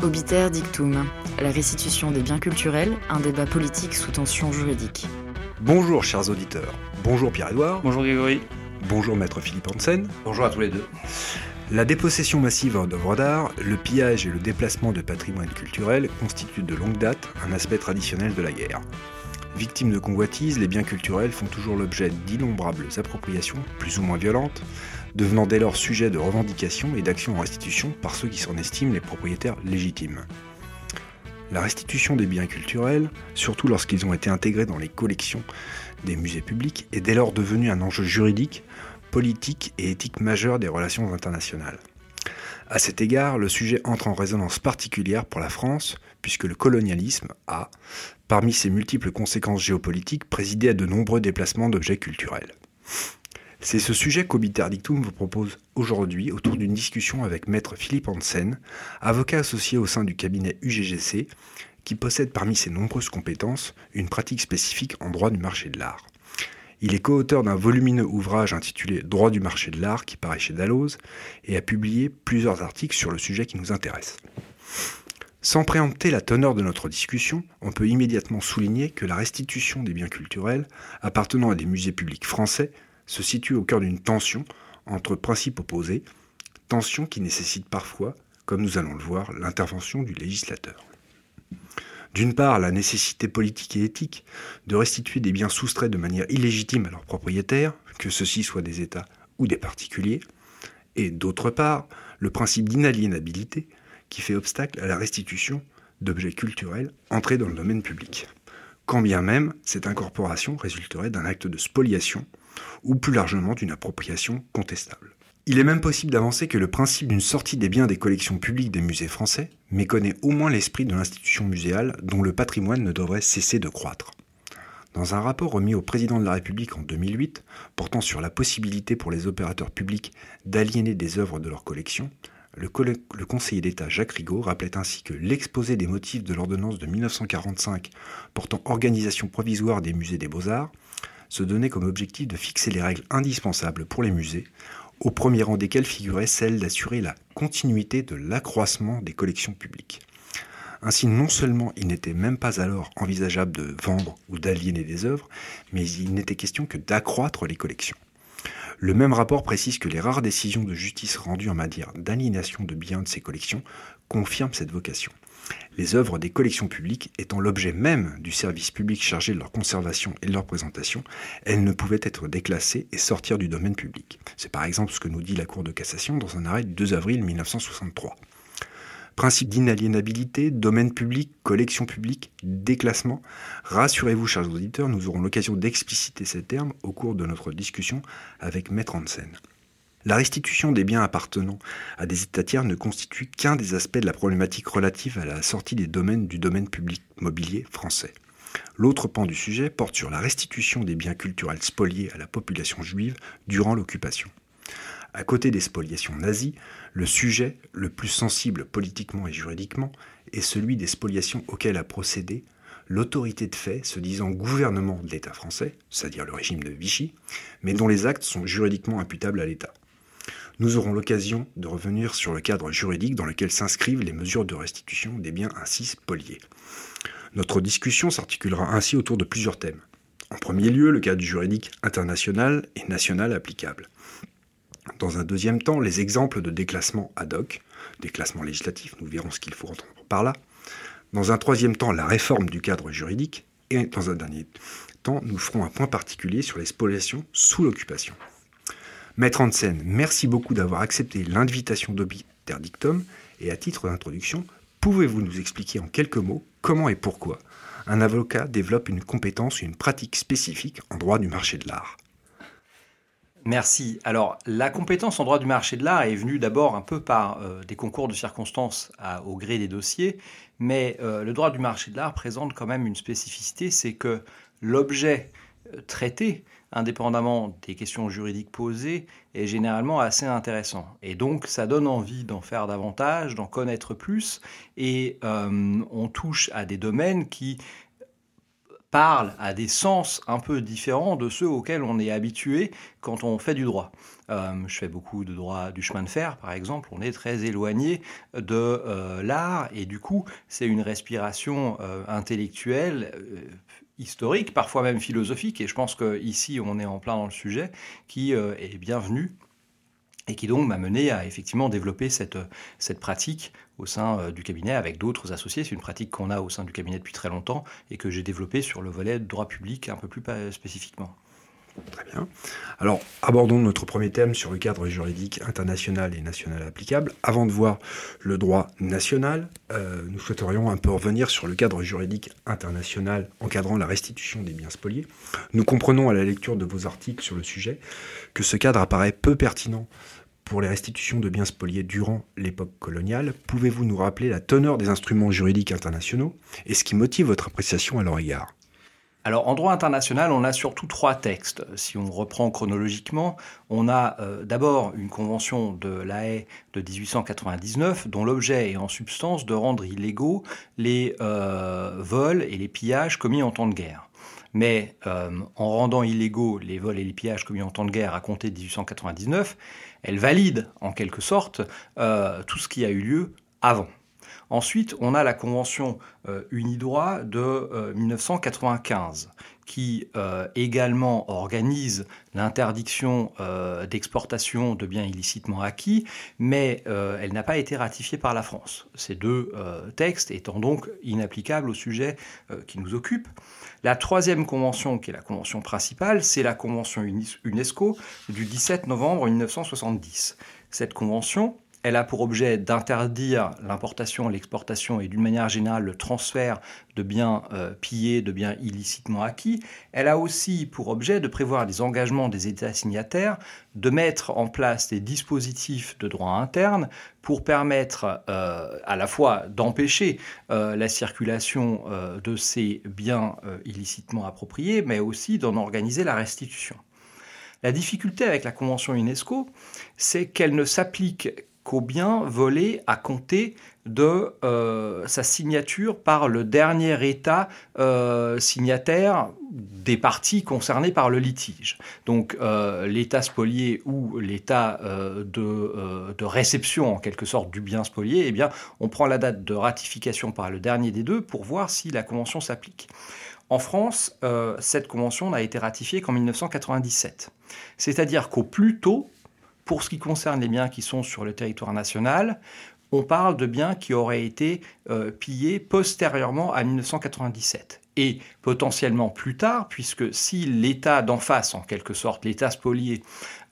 Obiter dictum, la restitution des biens culturels, un débat politique sous tension juridique. Bonjour chers auditeurs, bonjour Pierre-Edouard. Bonjour Grégory. Bonjour maître Philippe Hansen. Bonjour à tous les deux. La dépossession massive d'œuvres d'art, le pillage et le déplacement de patrimoine culturel constituent de longue date un aspect traditionnel de la guerre. Victimes de convoitises, les biens culturels font toujours l'objet d'innombrables appropriations, plus ou moins violentes, devenant dès lors sujet de revendications et d'actions en restitution par ceux qui s'en estiment les propriétaires légitimes. La restitution des biens culturels, surtout lorsqu'ils ont été intégrés dans les collections des musées publics, est dès lors devenue un enjeu juridique, politique et éthique majeur des relations internationales. À cet égard, le sujet entre en résonance particulière pour la France, puisque le colonialisme a, parmi ses multiples conséquences géopolitiques, présidé à de nombreux déplacements d'objets culturels. C'est ce sujet qu'Obiter Dictum vous propose aujourd'hui autour d'une discussion avec maître Philippe Hansen, avocat associé au sein du cabinet UGGC, qui possède parmi ses nombreuses compétences une pratique spécifique en droit du marché de l'art. Il est co-auteur d'un volumineux ouvrage intitulé Droit du marché de l'art qui paraît chez Dalloz et a publié plusieurs articles sur le sujet qui nous intéresse. Sans préempter la teneur de notre discussion, on peut immédiatement souligner que la restitution des biens culturels appartenant à des musées publics français se situe au cœur d'une tension entre principes opposés, tension qui nécessite parfois, comme nous allons le voir, l'intervention du législateur. D'une part, la nécessité politique et éthique de restituer des biens soustraits de manière illégitime à leurs propriétaires, que ceux-ci soient des États ou des particuliers, et d'autre part, le principe d'inaliénabilité qui fait obstacle à la restitution d'objets culturels entrés dans le domaine public. Quand bien même cette incorporation résulterait d'un acte de spoliation ou plus largement d'une appropriation contestable. Il est même possible d'avancer que le principe d'une sortie des biens des collections publiques des musées français méconnaît au moins l'esprit de l'institution muséale dont le patrimoine ne devrait cesser de croître. Dans un rapport remis au président de la République en 2008, portant sur la possibilité pour les opérateurs publics d'aliéner des œuvres de leur collection, le, le conseiller d'État Jacques Rigaud rappelait ainsi que l'exposé des motifs de l'ordonnance de 1945 portant organisation provisoire des musées des beaux-arts se donnait comme objectif de fixer les règles indispensables pour les musées, au premier rang desquelles figurait celle d'assurer la continuité de l'accroissement des collections publiques. Ainsi, non seulement il n'était même pas alors envisageable de vendre ou d'aliéner des œuvres, mais il n'était question que d'accroître les collections. Le même rapport précise que les rares décisions de justice rendues en matière d'aliénation de biens de ces collections confirment cette vocation les œuvres des collections publiques étant l'objet même du service public chargé de leur conservation et de leur présentation, elles ne pouvaient être déclassées et sortir du domaine public. C'est par exemple ce que nous dit la Cour de cassation dans un arrêt du 2 avril 1963. Principe d'inaliénabilité, domaine public, collection publique, déclassement. Rassurez-vous, chers auditeurs, nous aurons l'occasion d'expliciter ces termes au cours de notre discussion avec Maître Hansen. La restitution des biens appartenant à des États tiers ne constitue qu'un des aspects de la problématique relative à la sortie des domaines du domaine public mobilier français. L'autre pan du sujet porte sur la restitution des biens culturels spoliés à la population juive durant l'occupation. À côté des spoliations nazies, le sujet le plus sensible politiquement et juridiquement est celui des spoliations auxquelles a procédé l'autorité de fait se disant gouvernement de l'État français, c'est-à-dire le régime de Vichy, mais dont les actes sont juridiquement imputables à l'État. Nous aurons l'occasion de revenir sur le cadre juridique dans lequel s'inscrivent les mesures de restitution des biens ainsi spoliés. Notre discussion s'articulera ainsi autour de plusieurs thèmes. En premier lieu, le cadre juridique international et national applicable. Dans un deuxième temps, les exemples de déclassement ad hoc, déclassement législatif, nous verrons ce qu'il faut entendre par là. Dans un troisième temps, la réforme du cadre juridique. Et dans un dernier temps, nous ferons un point particulier sur les spoliations sous l'occupation. Maître Hansen, merci beaucoup d'avoir accepté l'invitation d'Obiter Dictum et à titre d'introduction, pouvez-vous nous expliquer en quelques mots comment et pourquoi un avocat développe une compétence une pratique spécifique en droit du marché de l'art? Merci. Alors, la compétence en droit du marché de l'art est venue d'abord un peu par euh, des concours de circonstances au gré des dossiers, mais euh, le droit du marché de l'art présente quand même une spécificité, c'est que l'objet euh, traité indépendamment des questions juridiques posées, est généralement assez intéressant. Et donc, ça donne envie d'en faire davantage, d'en connaître plus, et euh, on touche à des domaines qui parle à des sens un peu différents de ceux auxquels on est habitué quand on fait du droit. Euh, je fais beaucoup de droit du chemin de fer, par exemple. On est très éloigné de euh, l'art et du coup, c'est une respiration intellectuelle, historique, parfois même philosophique. Et je pense qu'ici, on est en plein dans le sujet qui est bienvenu et qui donc m'a mené à effectivement développer cette, cette pratique au sein du cabinet avec d'autres associés. C'est une pratique qu'on a au sein du cabinet depuis très longtemps et que j'ai développée sur le volet droit public un peu plus spécifiquement. Très bien. Alors, abordons notre premier thème sur le cadre juridique international et national applicable. Avant de voir le droit national, euh, nous souhaiterions un peu revenir sur le cadre juridique international encadrant la restitution des biens spoliés. Nous comprenons à la lecture de vos articles sur le sujet que ce cadre apparaît peu pertinent pour les restitutions de biens spoliés durant l'époque coloniale. Pouvez-vous nous rappeler la teneur des instruments juridiques internationaux et ce qui motive votre appréciation à leur égard? Alors en droit international, on a surtout trois textes. Si on reprend chronologiquement, on a euh, d'abord une convention de La Haye de 1899 dont l'objet est en substance de rendre illégaux les euh, vols et les pillages commis en temps de guerre. Mais euh, en rendant illégaux les vols et les pillages commis en temps de guerre à compter de 1899, elle valide en quelque sorte tout ce qui a eu lieu avant. Ensuite, on a la Convention euh, Unidroit de 1995 euh, qui euh, également organise l'interdiction d'exportation de biens illicitement acquis, mais elle n'a pas été ratifiée par la France. Ces deux textes étant donc inapplicables au sujet qui nous occupe. La troisième convention, qui est la convention principale, c'est la convention UNESCO du 17 novembre 1970. Cette convention, elle a pour objet d'interdire l'importation, l'exportation et d'une manière générale le transfert de biens euh, pillés, de biens illicitement acquis. Elle a aussi pour objet de prévoir des engagements des États signataires, de mettre en place des dispositifs de droit interne pour permettre euh, à la fois d'empêcher euh, la circulation de ces biens illicitement appropriés, mais aussi d'en organiser la restitution. La difficulté avec la Convention UNESCO, c'est qu'elle ne s'applique qu'au bien volé à compter de euh, sa signature par le dernier État euh, signataire des parties concernées par le litige. Donc euh, l'État spolié ou l'État de, de, réception en quelque sorte du bien spolié, eh bien, on prend la date de ratification par le dernier des deux pour voir si la convention s'applique. En France, cette convention n'a été ratifiée qu'en 1997. C'est-à-dire qu'au plus tôt, pour ce qui concerne les biens qui sont sur le territoire national, on parle de biens qui auraient été euh, pillés postérieurement à 1997 et potentiellement plus tard, puisque si l'État d'en face, en quelque sorte, l'État spolié,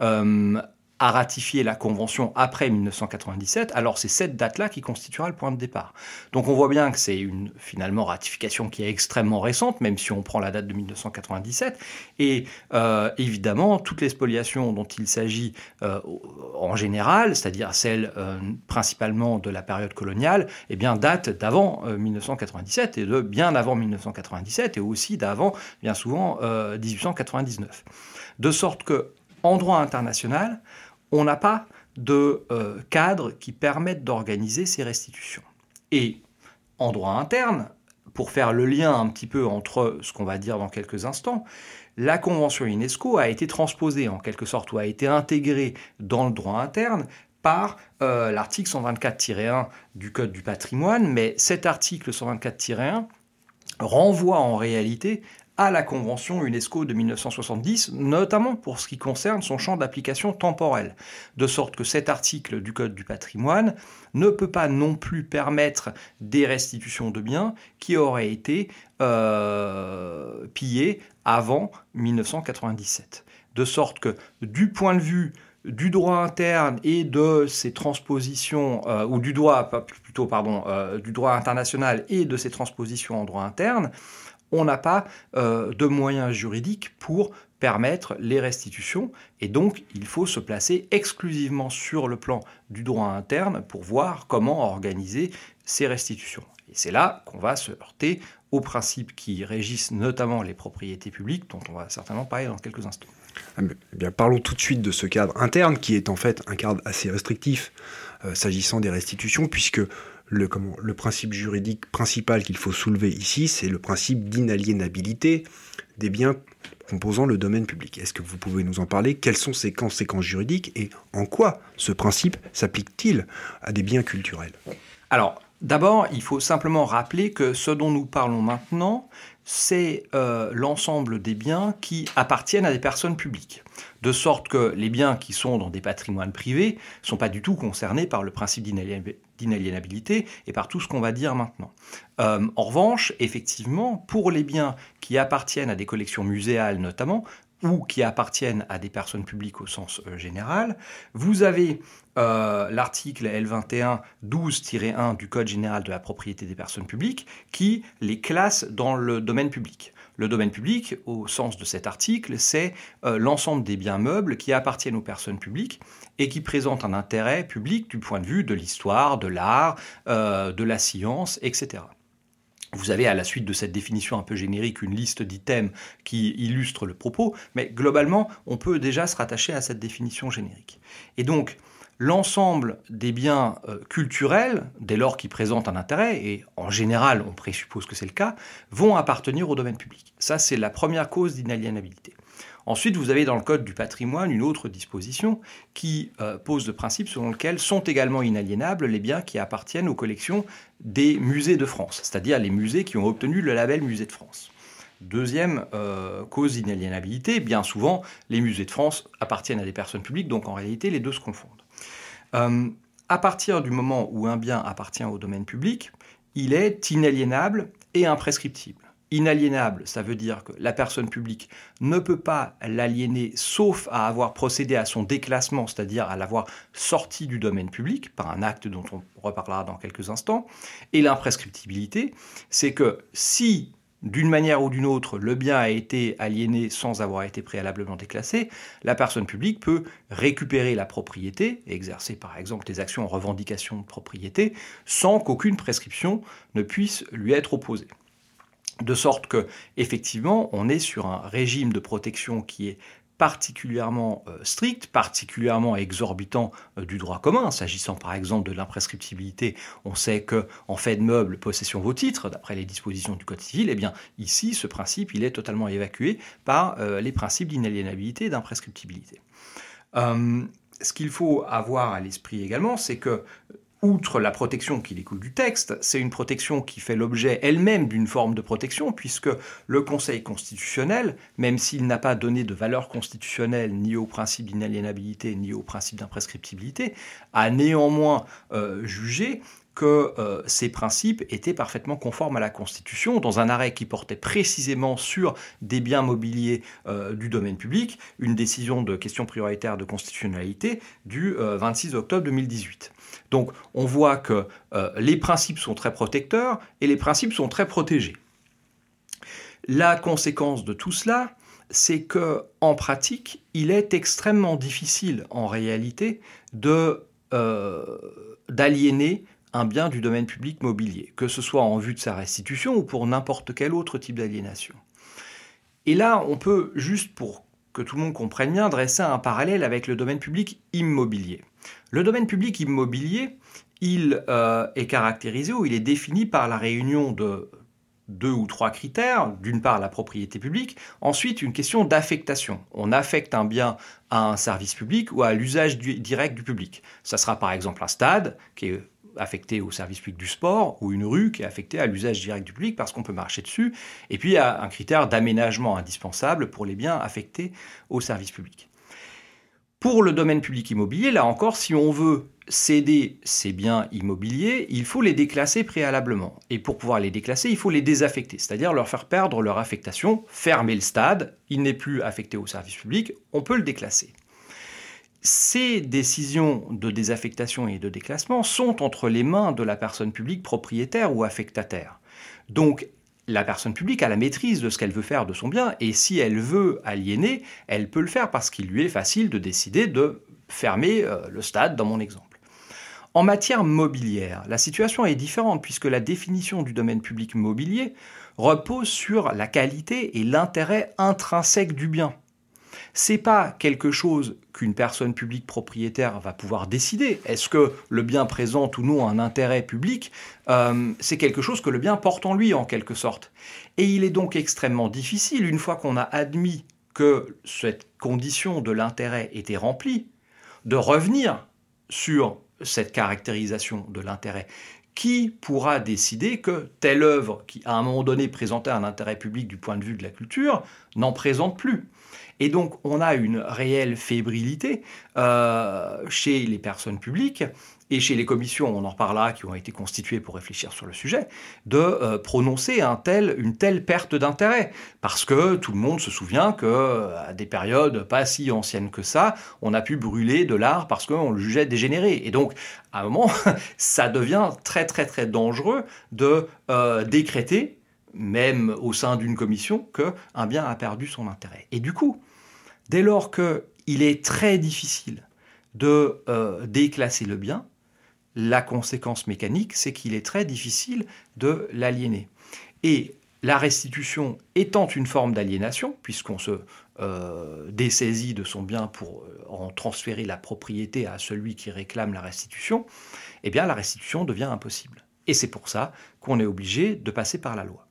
euh, a ratifié la Convention après 1997, alors c'est cette date-là qui constituera le point de départ. Donc on voit bien que c'est une finalement ratification qui est extrêmement récente, même si on prend la date de 1997. Et euh, évidemment, toutes les spoliations dont il s'agit euh, en général, c'est-à-dire celles euh, principalement de la période coloniale, eh bien datent d'avant 1997 et de bien avant 1997 et aussi d'avant, bien souvent, 1899. De sorte que en droit international, on n'a pas de euh, cadre qui permette d'organiser ces restitutions. Et en droit interne, pour faire le lien un petit peu entre ce qu'on va dire dans quelques instants, la Convention UNESCO a été transposée en quelque sorte ou a été intégrée dans le droit interne par euh, l'article 124-1 du Code du patrimoine, mais cet article 124-1 renvoie en réalité à la Convention UNESCO de 1970, notamment pour ce qui concerne son champ d'application temporel, de sorte que cet article du Code du patrimoine ne peut pas non plus permettre des restitutions de biens qui auraient été euh, pillés avant 1997. De sorte que du point de vue du droit interne et de ses transpositions, euh, ou du droit, plutôt, pardon, euh, du droit international et de ses transpositions en droit interne, on n'a pas euh, de moyens juridiques pour permettre les restitutions et donc il faut se placer exclusivement sur le plan du droit interne pour voir comment organiser ces restitutions. Et c'est là qu'on va se heurter aux principes qui régissent notamment les propriétés publiques dont on va certainement parler dans quelques instants. Ah, eh bien, parlons tout de suite de ce cadre interne qui est en fait un cadre assez restrictif euh, s'agissant des restitutions puisque le, principe juridique principal qu'il faut soulever ici, c'est le principe d'inaliénabilité des biens composant le domaine public. Est-ce que vous pouvez nous en parler? Quelles sont ses conséquences juridiques et en quoi ce principe s'applique-t-il à des biens culturels? Alors, d'abord, il faut simplement rappeler que ce dont nous parlons maintenant, c'est euh, l'ensemble des biens qui appartiennent à des personnes publiques. De sorte que les biens qui sont dans des patrimoines privés ne sont pas du tout concernés par le principe d'inaliénabilité et par tout ce qu'on va dire maintenant. Euh, en revanche, effectivement, pour les biens qui appartiennent à des collections muséales notamment, ou qui appartiennent à des personnes publiques au sens euh, général. Vous avez euh, l'article L21 12-1 du Code général de la propriété des personnes publiques qui les classe dans le domaine public. Le domaine public, au sens de cet article, c'est euh, l'ensemble des biens meubles qui appartiennent aux personnes publiques et qui présentent un intérêt public du point de vue de l'histoire, de l'art, de la science, etc. Vous avez à la suite de cette définition un peu générique une liste d'items qui illustrent le propos, mais globalement, on peut déjà se rattacher à cette définition générique. Et donc, l'ensemble des biens euh, culturels, dès lors qu'ils présentent un intérêt, et en général on présuppose que c'est le cas, vont appartenir au domaine public. Ça, c'est la première cause d'inaliénabilité. Ensuite, vous avez dans le Code du patrimoine une autre disposition qui euh, pose le principe selon lequel sont également inaliénables les biens qui appartiennent aux collections des musées de France, c'est-à-dire les musées qui ont obtenu le label Musée de France. Deuxième euh, cause d'inaliénabilité, bien souvent, les musées de France appartiennent à des personnes publiques, donc en réalité, les deux se confondent. Euh, à partir du moment où un bien appartient au domaine public, il est inaliénable et imprescriptible. Inaliénable, ça veut dire que la personne publique ne peut pas l'aliéner sauf à avoir procédé à son déclassement, c'est-à-dire à, l'avoir sorti du domaine public par un acte dont on reparlera dans quelques instants. Et l'imprescriptibilité, c'est que si d'une manière ou d'une autre, le bien a été aliéné sans avoir été préalablement déclassé, la personne publique peut récupérer la propriété, exercer par exemple des actions en revendication de propriété, sans qu'aucune prescription ne puisse lui être opposée. De sorte que, effectivement, on est sur un régime de protection qui est particulièrement euh, strict, particulièrement exorbitant euh, du droit commun. S'agissant par exemple de l'imprescriptibilité, on sait que en fait de meuble, possession vos titres, d'après les dispositions du Code civil, eh bien ici, ce principe, il est totalement évacué par euh, les principes d'inaliénabilité et d'imprescriptibilité. ce qu'il faut avoir à l'esprit également, c'est que outre la protection qui découle du texte, c'est une protection qui fait l'objet elle-même d'une forme de protection, puisque le Conseil constitutionnel, même s'il n'a pas donné de valeur constitutionnelle ni au principe d'inaliénabilité ni au principe d'imprescriptibilité, a néanmoins euh, jugé que euh, ces principes étaient parfaitement conformes à la Constitution, dans un arrêt qui portait précisément sur des biens mobiliers euh, du domaine public, une décision de question prioritaire de constitutionnalité du 26 octobre 2018. Donc on voit que euh, les principes sont très protecteurs et les principes sont très protégés. La conséquence de tout cela, c'est que en pratique, il est extrêmement difficile en réalité euh, d'aliéner un bien du domaine public mobilier, que ce soit en vue de sa restitution ou pour n'importe quel autre type d'aliénation. Et là, on peut, juste pour que tout le monde comprenne bien, dresser un parallèle avec le domaine public immobilier. Le domaine public immobilier, il euh, est caractérisé ou il est défini par la réunion de deux ou trois critères. D'une part, la propriété publique. Ensuite, une question d'affectation. On affecte un bien à un service public ou à l'usage direct du public. Ça sera par exemple un stade qui est affecté au service public du sport ou une rue qui est affectée à l'usage direct du public parce qu'on peut marcher dessus. Et puis, il y a un critère d'aménagement indispensable pour les biens affectés au service public. Pour le domaine public immobilier, là encore, si on veut céder ces biens immobiliers, il faut les déclasser préalablement. Et pour pouvoir les déclasser, il faut les désaffecter, c'est-à-dire leur faire perdre leur affectation, fermer le stade, il n'est plus affecté au service public, on peut le déclasser. Ces décisions de désaffectation et de déclassement sont entre les mains de la personne publique propriétaire ou affectataire. Donc la personne publique a la maîtrise de ce qu'elle veut faire de son bien, et si elle veut aliéner, elle peut le faire parce qu'il lui est facile de décider de fermer euh, le stade, dans mon exemple. En matière mobilière, la situation est différente puisque la définition du domaine public mobilier repose sur la qualité et l'intérêt intrinsèque du bien. C'est pas quelque chose qu'une personne publique propriétaire va pouvoir décider. Est-ce que le bien présente ou non un intérêt public euh, C'est quelque chose que le bien porte en lui, en quelque sorte. Et il est donc extrêmement difficile, une fois qu'on a admis que cette condition de l'intérêt était remplie, de revenir sur cette caractérisation de l'intérêt. Qui pourra décider que telle œuvre qui, à un moment donné, présentait un intérêt public du point de vue de la culture, n'en présente plus? Et donc, on a une réelle fébrilité euh, chez les personnes publiques et chez les commissions, on en reparlera, qui ont été constituées pour réfléchir sur le sujet, de euh, prononcer une telle perte d'intérêt. Parce que tout le monde se souvient qu'à des périodes pas si anciennes que ça, on a pu brûler de l'art parce qu'on le jugeait dégénéré. Et donc, à un moment, ça devient très très très dangereux de euh, décréter même au sein d'une commission, qu'un bien a perdu son intérêt. Et du coup, dès lors qu'il est très difficile de euh, déclasser le bien, la conséquence mécanique, c'est qu'il est très difficile de l'aliéner. Et la restitution étant une forme d'aliénation, puisqu'on se euh, dessaisit de son bien pour euh, en transférer la propriété à celui qui réclame la restitution, eh bien la restitution devient impossible. Et c'est pour ça qu'on est obligé de passer par la loi.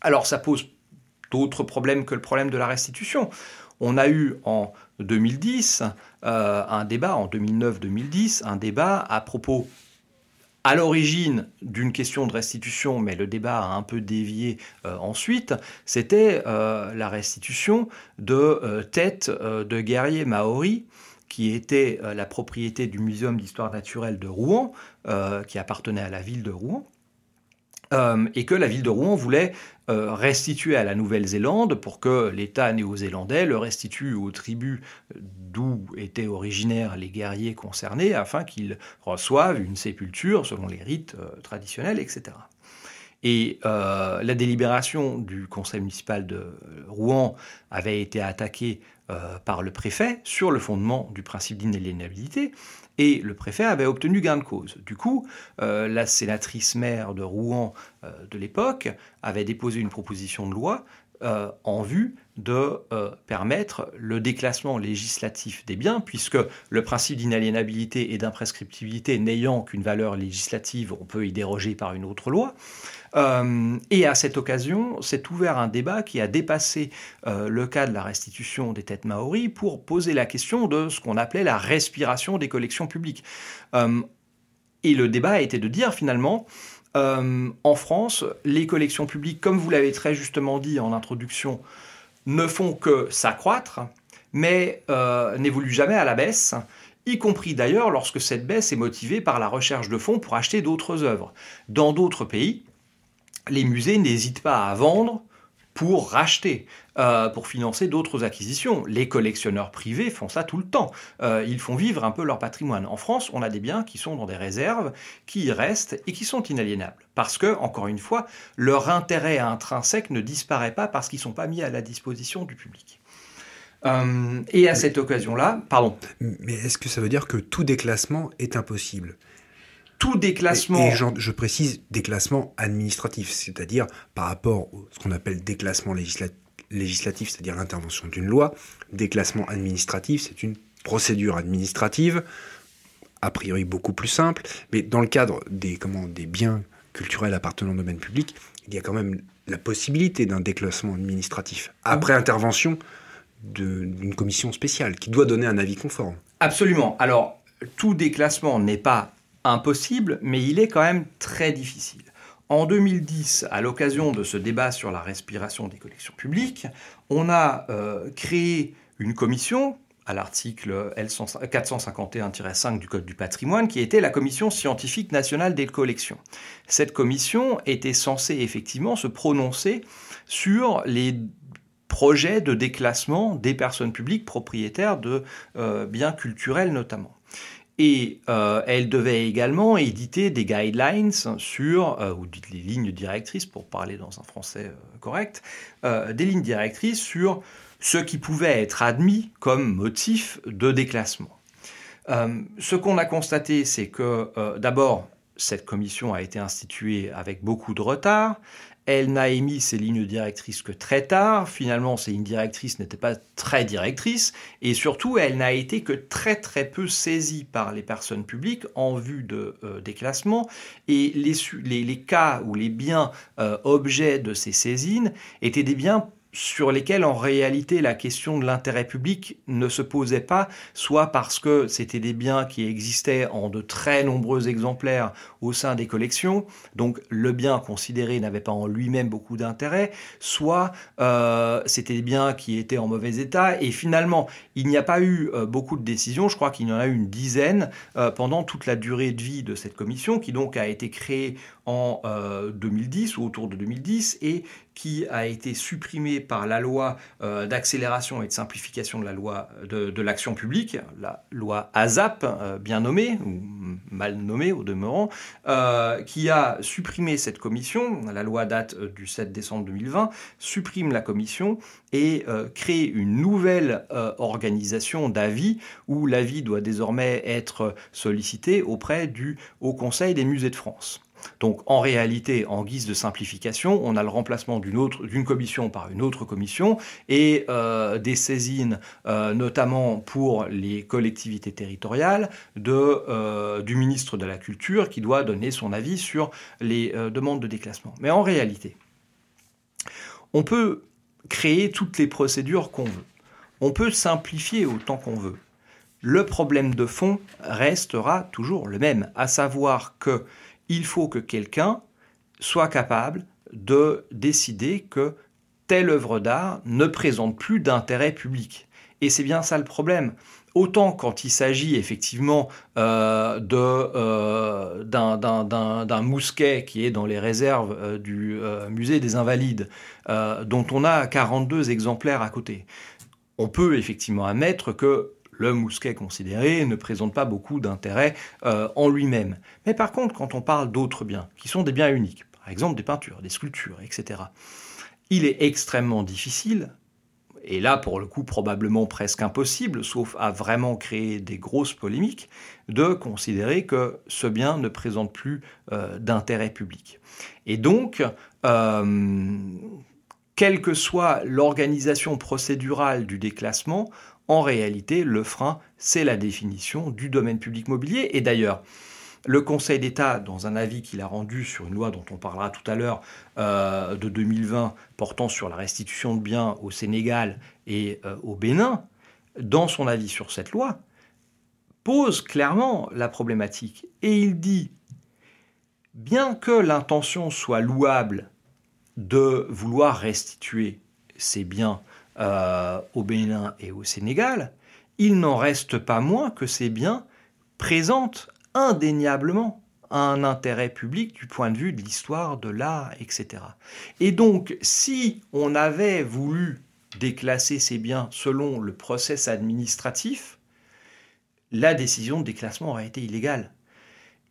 Alors ça pose d'autres problèmes que le problème de la restitution. On a eu en 2010 euh, un débat, en 2009-2010, un débat à propos à l'origine d'une question de restitution, mais le débat a un peu dévié euh, ensuite, c'était euh, la restitution de têtes de guerriers maoris qui était la propriété du Muséum d'histoire naturelle de Rouen, qui appartenait à la ville de Rouen. Euh, et que la ville de Rouen voulait euh, restituer à la Nouvelle-Zélande pour que l'État néo-zélandais le restitue aux tribus d'où étaient originaires les guerriers concernés afin qu'ils reçoivent une sépulture selon les rites euh, traditionnels, etc. Et la délibération du conseil municipal de Rouen avait été attaquée par le préfet sur le fondement du principe d'inaliénabilité et le préfet avait obtenu gain de cause. Du coup, euh, la sénatrice maire de Rouen euh, de l'époque avait déposé une proposition de loi euh, en vue de permettre le déclassement législatif des biens, puisque le principe d'inaliénabilité et d'imprescriptibilité n'ayant qu'une valeur législative, on peut y déroger par une autre loi. Euh, et à cette occasion, s'est ouvert un débat qui a dépassé euh, le cas de la restitution des têtes maoris pour poser la question de ce qu'on appelait la respiration des collections publiques. Euh, et le débat a été de dire finalement, en France, les collections publiques, comme vous l'avez très justement dit en introduction, ne font que s'accroître, mais n'évoluent jamais à la baisse y compris d'ailleurs lorsque cette baisse est motivée par la recherche de fonds pour acheter d'autres œuvres. Dans d'autres pays, les musées n'hésitent pas à vendre pour racheter, euh, pour financer d'autres acquisitions. Les collectionneurs privés font ça tout le temps. Euh, ils font vivre un peu leur patrimoine. En France, on a des biens qui sont dans des réserves, qui y restent et qui sont inaliénables. Parce que, encore une fois, leur intérêt intrinsèque ne disparaît pas parce qu'ils ne sont pas mis à la disposition du public. Euh, et à cette occasion-là, pardon. Mais est-ce que ça veut dire que tout déclassement est impossible? Tout déclassement. Et, je, précise déclassement administratif, c'est-à-dire par rapport à ce qu'on appelle déclassement législatif, c'est-à-dire l'intervention d'une loi. Déclassement administratif, c'est une procédure administrative, a priori beaucoup plus simple, mais dans le cadre des, comment, des biens culturels appartenant au domaine public, il y a quand même la possibilité d'un déclassement administratif après intervention d'une commission spéciale qui doit donner un avis conforme. Absolument. Alors, tout déclassement n'est pas impossible, mais il est quand même très difficile. En 2010, à l'occasion de ce débat sur la respiration des collections publiques, on a euh, créé une commission à l'article L451-5 du Code du patrimoine, qui était la Commission scientifique nationale des collections. Cette commission était censée effectivement se prononcer sur les projets de déclassement des personnes publiques propriétaires de euh, biens culturels notamment. Et euh, elle devait également éditer des guidelines sur, euh, ou des lignes directrices, pour parler dans un français euh, correct, des lignes directrices sur ce qui pouvait être admis comme motif de déclassement. ce qu'on a constaté, c'est que d'abord, cette commission a été instituée avec beaucoup de retard. Elle n'a émis ses lignes directrices que très tard. Finalement, ces lignes directrices n'étaient pas très directrices. Et surtout, elle n'a été que très très peu saisie par les personnes publiques en vue de euh, déclassement. Et les, les, cas ou les biens euh, objets de ces saisines étaient des biens sur lesquels en réalité la question de l'intérêt public ne se posait pas, soit parce que c'était des biens qui existaient en de très nombreux exemplaires au sein des collections, donc le bien considéré n'avait pas en lui-même beaucoup d'intérêt, soit euh, c'était des biens qui étaient en mauvais état, et finalement il n'y a pas eu euh, beaucoup de décisions, je crois qu'il y en a eu une dizaine euh, pendant toute la durée de vie de cette commission, qui donc a été créée en 2010 ou autour de 2010, et qui a été supprimé par la loi euh, d'accélération et de simplification de la loi de, l'action publique, la loi ASAP, euh, bien nommée, ou mal nommée au demeurant, euh, qui a supprimé cette commission. La loi date du 7 décembre 2020, supprime la commission et crée une nouvelle organisation d'avis où l'avis doit désormais être sollicité auprès du Haut Conseil des musées de France. Donc en réalité, en guise de simplification, on a le remplacement d'une commission par une autre commission et euh, des saisines, euh, notamment pour les collectivités territoriales, euh, du ministre de la Culture qui doit donner son avis sur les demandes de déclassement. Mais en réalité, on peut créer toutes les procédures qu'on veut. On peut simplifier autant qu'on veut. Le problème de fond restera toujours le même, à savoir que il faut que quelqu'un soit capable de décider que telle œuvre d'art ne présente plus d'intérêt public. Et c'est bien ça le problème. Autant quand il s'agit effectivement euh, euh, d'un mousquet qui est dans les réserves euh, du musée des Invalides, dont on a 42 exemplaires à côté. On peut effectivement admettre que le mousquet considéré ne présente pas beaucoup d'intérêt euh, en lui-même. Mais par contre, quand on parle d'autres biens, qui sont des biens uniques, par exemple des peintures, des sculptures, etc., il est extrêmement difficile, et là pour le coup probablement presque impossible, sauf à vraiment créer des grosses polémiques, de considérer que ce bien ne présente plus euh, d'intérêt public. Et donc, euh, quelle que soit l'organisation procédurale du déclassement, en réalité, le frein, c'est la définition du domaine public mobilier. Et d'ailleurs, le Conseil d'État, dans un avis qu'il a rendu sur une loi dont on parlera tout à l'heure, euh, de 2020, portant sur la restitution de biens au Sénégal et euh, au Bénin, dans son avis sur cette loi, pose clairement la problématique. Et il dit, bien que l'intention soit louable de vouloir restituer ces biens euh, au Bénin et au Sénégal, il n'en reste pas moins que ces biens présentent indéniablement un intérêt public du point de vue de l'histoire, de l'art, etc. Et donc, si on avait voulu déclasser ces biens selon le process administratif, la décision de déclassement aurait été illégale.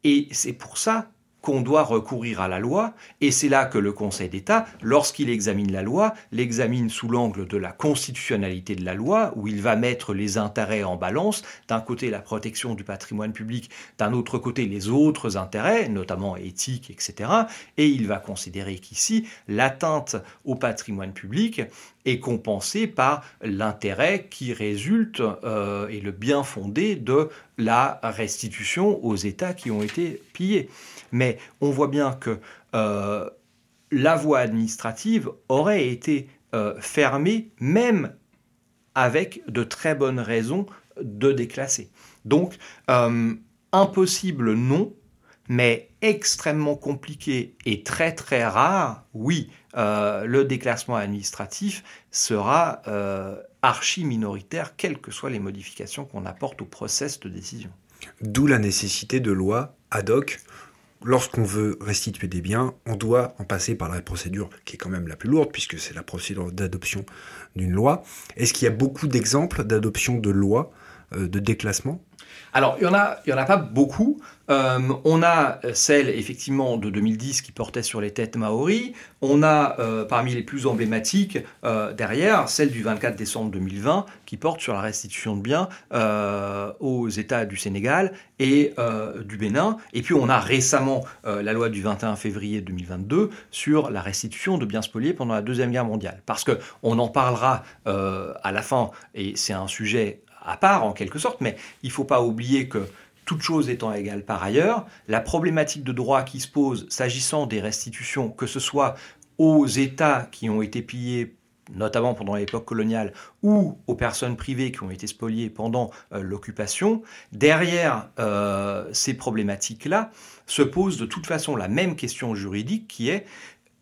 Et c'est pour ça qu'on doit recourir à la loi, et c'est là que le Conseil d'État, lorsqu'il examine la loi, l'examine sous l'angle de la constitutionnalité de la loi, où il va mettre les intérêts en balance, d'un côté la protection du patrimoine public, d'un autre côté les autres intérêts, notamment éthiques, etc., et il va considérer qu'ici, l'atteinte au patrimoine public est compensée par l'intérêt qui résulte euh, et le bien fondé de la restitution aux États qui ont été pillés. Mais on voit bien que euh, la voie administrative aurait été euh, fermée même avec de très bonnes raisons de déclasser. Donc, euh, impossible non, mais extrêmement compliqué et très très rare, oui, le déclassement administratif sera archi minoritaire, quelles que soient les modifications qu'on apporte au process de décision. D'où la nécessité de lois ad hoc lorsqu'on veut restituer des biens, on doit en passer par la procédure qui est quand même la plus lourde, puisque c'est la procédure d'adoption d'une loi. Est-ce qu'il y a beaucoup d'exemples d'adoption de lois euh, de déclassement? Alors, il n'y en, a, en a pas beaucoup. Euh, on a celle, effectivement, de 2010 qui portait sur les têtes maoris. On a, euh, parmi les plus emblématiques, euh, derrière, celle du 24 décembre 2020 qui porte sur la restitution de biens aux États du Sénégal et du Bénin. Et puis, on a récemment la loi du 21 février 2022 sur la restitution de biens spoliés pendant la Deuxième Guerre mondiale. Parce qu'on en parlera à la fin, et c'est un sujet à part en quelque sorte, mais il ne faut pas oublier que toute chose étant égale par ailleurs, la problématique de droit qui se pose s'agissant des restitutions, que ce soit aux États qui ont été pillés notamment pendant l'époque coloniale, ou aux personnes privées qui ont été spoliées pendant euh, l'occupation, derrière euh, ces problématiques-là se pose de toute façon la même question juridique qui est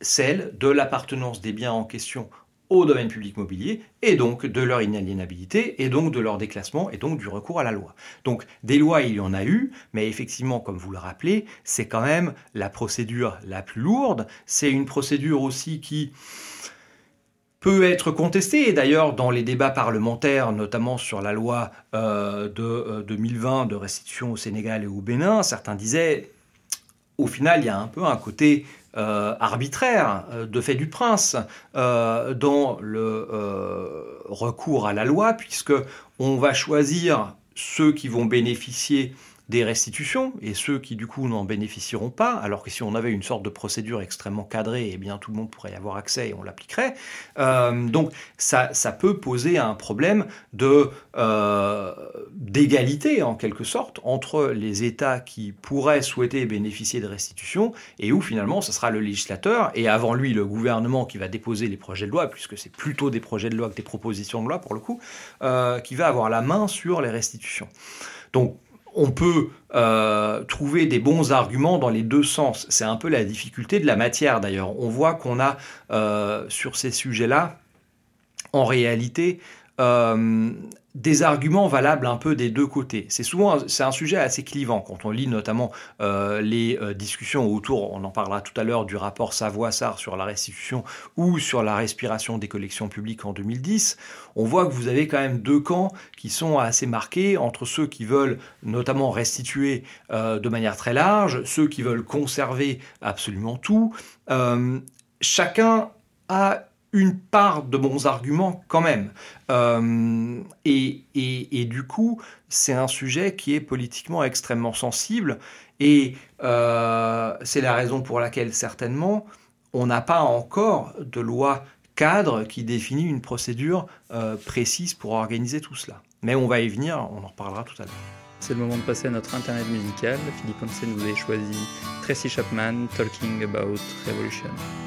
celle de l'appartenance des biens en question au domaine public mobilier et donc de leur inaliénabilité et donc de leur déclassement et donc du recours à la loi. Donc des lois, il y en a eu, mais effectivement, comme vous le rappelez, c'est quand même la procédure la plus lourde. C'est une procédure aussi qui peut être contestée. Et d'ailleurs, dans les débats parlementaires, notamment sur la loi euh, de 2020 euh, de restitution au Sénégal et au Bénin, certains disaient, au final, il y a un peu un côté euh, arbitraire euh, de fait du prince euh, dans le recours à la loi, puisque on va choisir ceux qui vont bénéficier des restitutions et ceux qui du coup n'en bénéficieront pas, alors que si on avait une sorte de procédure extrêmement cadrée, eh bien tout le monde pourrait y avoir accès et on l'appliquerait. Euh, donc ça, ça peut poser un problème de euh, d'égalité en quelque sorte entre les États qui pourraient souhaiter bénéficier de restitutions et où finalement ce sera le législateur et avant lui le gouvernement qui va déposer les projets de loi, puisque c'est plutôt des projets de loi que des propositions de loi pour le coup, euh, qui va avoir la main sur les restitutions. Donc on peut euh, trouver des bons arguments dans les deux sens. C'est un peu la difficulté de la matière d'ailleurs. On voit qu'on a euh, sur ces sujets-là, en réalité, euh, des arguments valables un peu des deux côtés. C'est souvent c'est un sujet assez clivant quand on lit notamment euh, les euh, discussions autour, on en parlera tout à l'heure, du rapport Savoie-Sar sur la restitution ou sur la respiration des collections publiques en 2010. On voit que vous avez quand même deux camps qui sont assez marqués entre ceux qui veulent notamment restituer de manière très large, ceux qui veulent conserver absolument tout. chacun a une part de bons arguments quand même. Euh, et, et, du coup, c'est un sujet qui est politiquement extrêmement sensible. Et euh, c'est la raison pour laquelle, certainement, on n'a pas encore de loi cadre qui définit une procédure euh, précise pour organiser tout cela. Mais on va y venir, on en reparlera tout à l'heure. C'est le moment de passer à notre internet musical. Philippe Hansen, vous avez choisi Tracy Chapman, Talking About Revolution.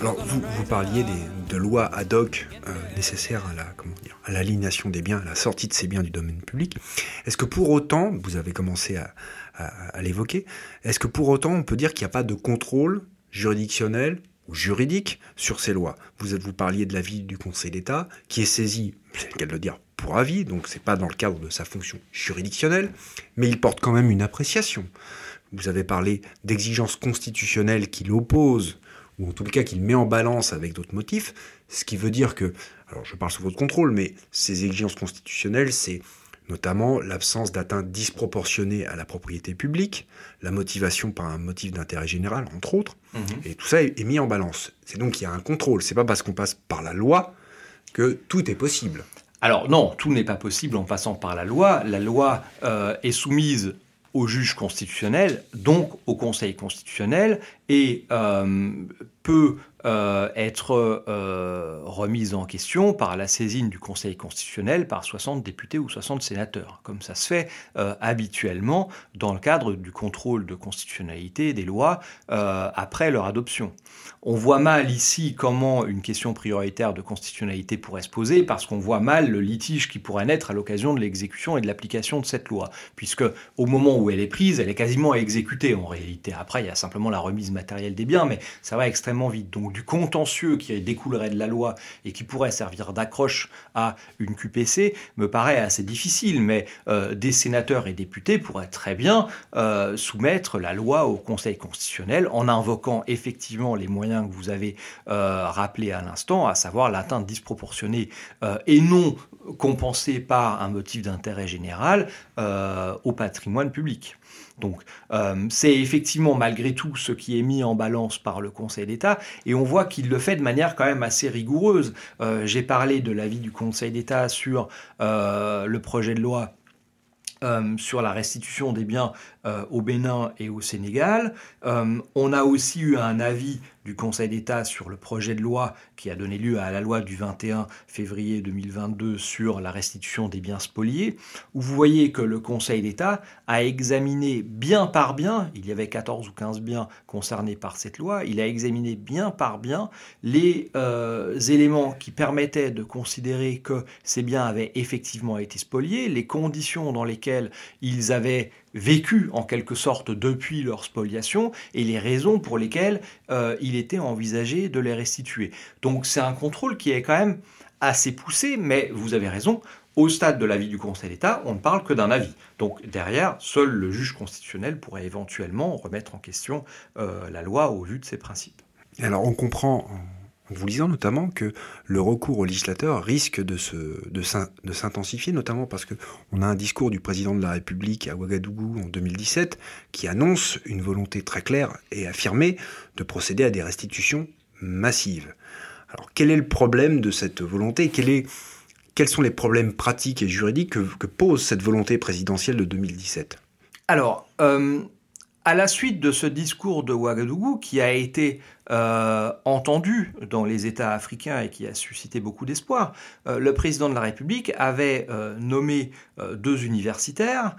Alors, vous, vous parliez de lois ad hoc euh, nécessaires à la, l'alignation des biens, à la sortie de ces biens du domaine public. Est-ce que pour autant, vous avez commencé à, à l'évoquer, est-ce que pour autant on peut dire qu'il n'y a pas de contrôle juridictionnel ou juridique sur ces lois? Vous, vous parliez de l'avis du Conseil d'État, qui est saisi, c'est le cas de le dire, pour avis, donc c'est pas dans le cadre de sa fonction juridictionnelle, mais il porte quand même une appréciation. Vous avez parlé d'exigences constitutionnelles qui l'opposent, ou en tout cas qu'il met en balance avec d'autres motifs, ce qui veut dire que, alors je parle sous votre contrôle, mais ces exigences constitutionnelles, c'est notamment l'absence d'atteinte disproportionnée à la propriété publique, la motivation par un motif d'intérêt général, entre autres, mhm. et tout ça est, mis en balance. C'est donc qu'il y a un contrôle. C'est pas parce qu'on passe par la loi que tout est possible. Alors non, tout n'est pas possible en passant par la loi. La loi euh, est soumise au juge constitutionnel, donc au Conseil constitutionnel, et euh, peut être remise en question par la saisine du Conseil constitutionnel par 60 députés ou 60 sénateurs, comme ça se fait habituellement dans le cadre du contrôle de constitutionnalité des lois après leur adoption. On voit mal ici comment une question prioritaire de constitutionnalité pourrait se poser, parce qu'on voit mal le litige qui pourrait naître à l'occasion de l'exécution et de l'application de cette loi, puisque au moment où elle est prise, elle est quasiment exécutée en réalité. Après, il y a simplement la remise matérielle des biens, mais ça va extrêmement vite. Donc du contentieux qui découlerait de la loi et qui pourrait servir d'accroche à une QPC me paraît assez difficile, mais euh, des sénateurs et députés pourraient très bien euh, soumettre la loi au Conseil constitutionnel en invoquant effectivement les moyens que vous avez euh, rappelés à l'instant, à savoir l'atteinte disproportionnée et non compensée par un motif d'intérêt général au patrimoine public. Donc euh, c'est effectivement malgré tout ce qui est mis en balance par le Conseil d'État et on voit qu'il le fait de manière quand même assez rigoureuse. Euh, j'ai parlé de l'avis du Conseil d'État sur euh, le projet de loi sur la restitution des biens au Bénin et au Sénégal. on a aussi eu un avis du Conseil d'État sur le projet de loi qui a donné lieu à la loi du 21 février 2022 sur la restitution des biens spoliés, où vous voyez que le Conseil d'État a examiné bien par bien, il y avait 14 ou 15 biens concernés par cette loi, il a examiné bien par bien les euh, éléments qui permettaient de considérer que ces biens avaient effectivement été spoliés, les conditions dans lesquelles ils avaient vécu en quelque sorte depuis leur spoliation et les raisons pour lesquelles euh, il était envisagé de les restituer. Donc c'est un contrôle qui est quand même assez poussé, mais vous avez raison, au stade de l'avis du Conseil d'État, on ne parle que d'un avis. Donc derrière, seul le juge constitutionnel pourrait éventuellement remettre en question euh, la loi au vu de ses principes. Alors on comprend en vous lisant notamment que le recours au législateur risque de, s'intensifier, notamment parce qu'on a un discours du président de la République à Ouagadougou en 2017 qui annonce une volonté très claire et affirmée de procéder à des restitutions massives. Alors quel est le problème de cette volonté? Quels sont les problèmes pratiques et juridiques que, pose cette volonté présidentielle de 2017 Alors, euh, à la suite de ce discours de Ouagadougou, qui a été euh, entendu dans les États africains et qui a suscité beaucoup d'espoir, euh, le président de la République avait euh, nommé deux universitaires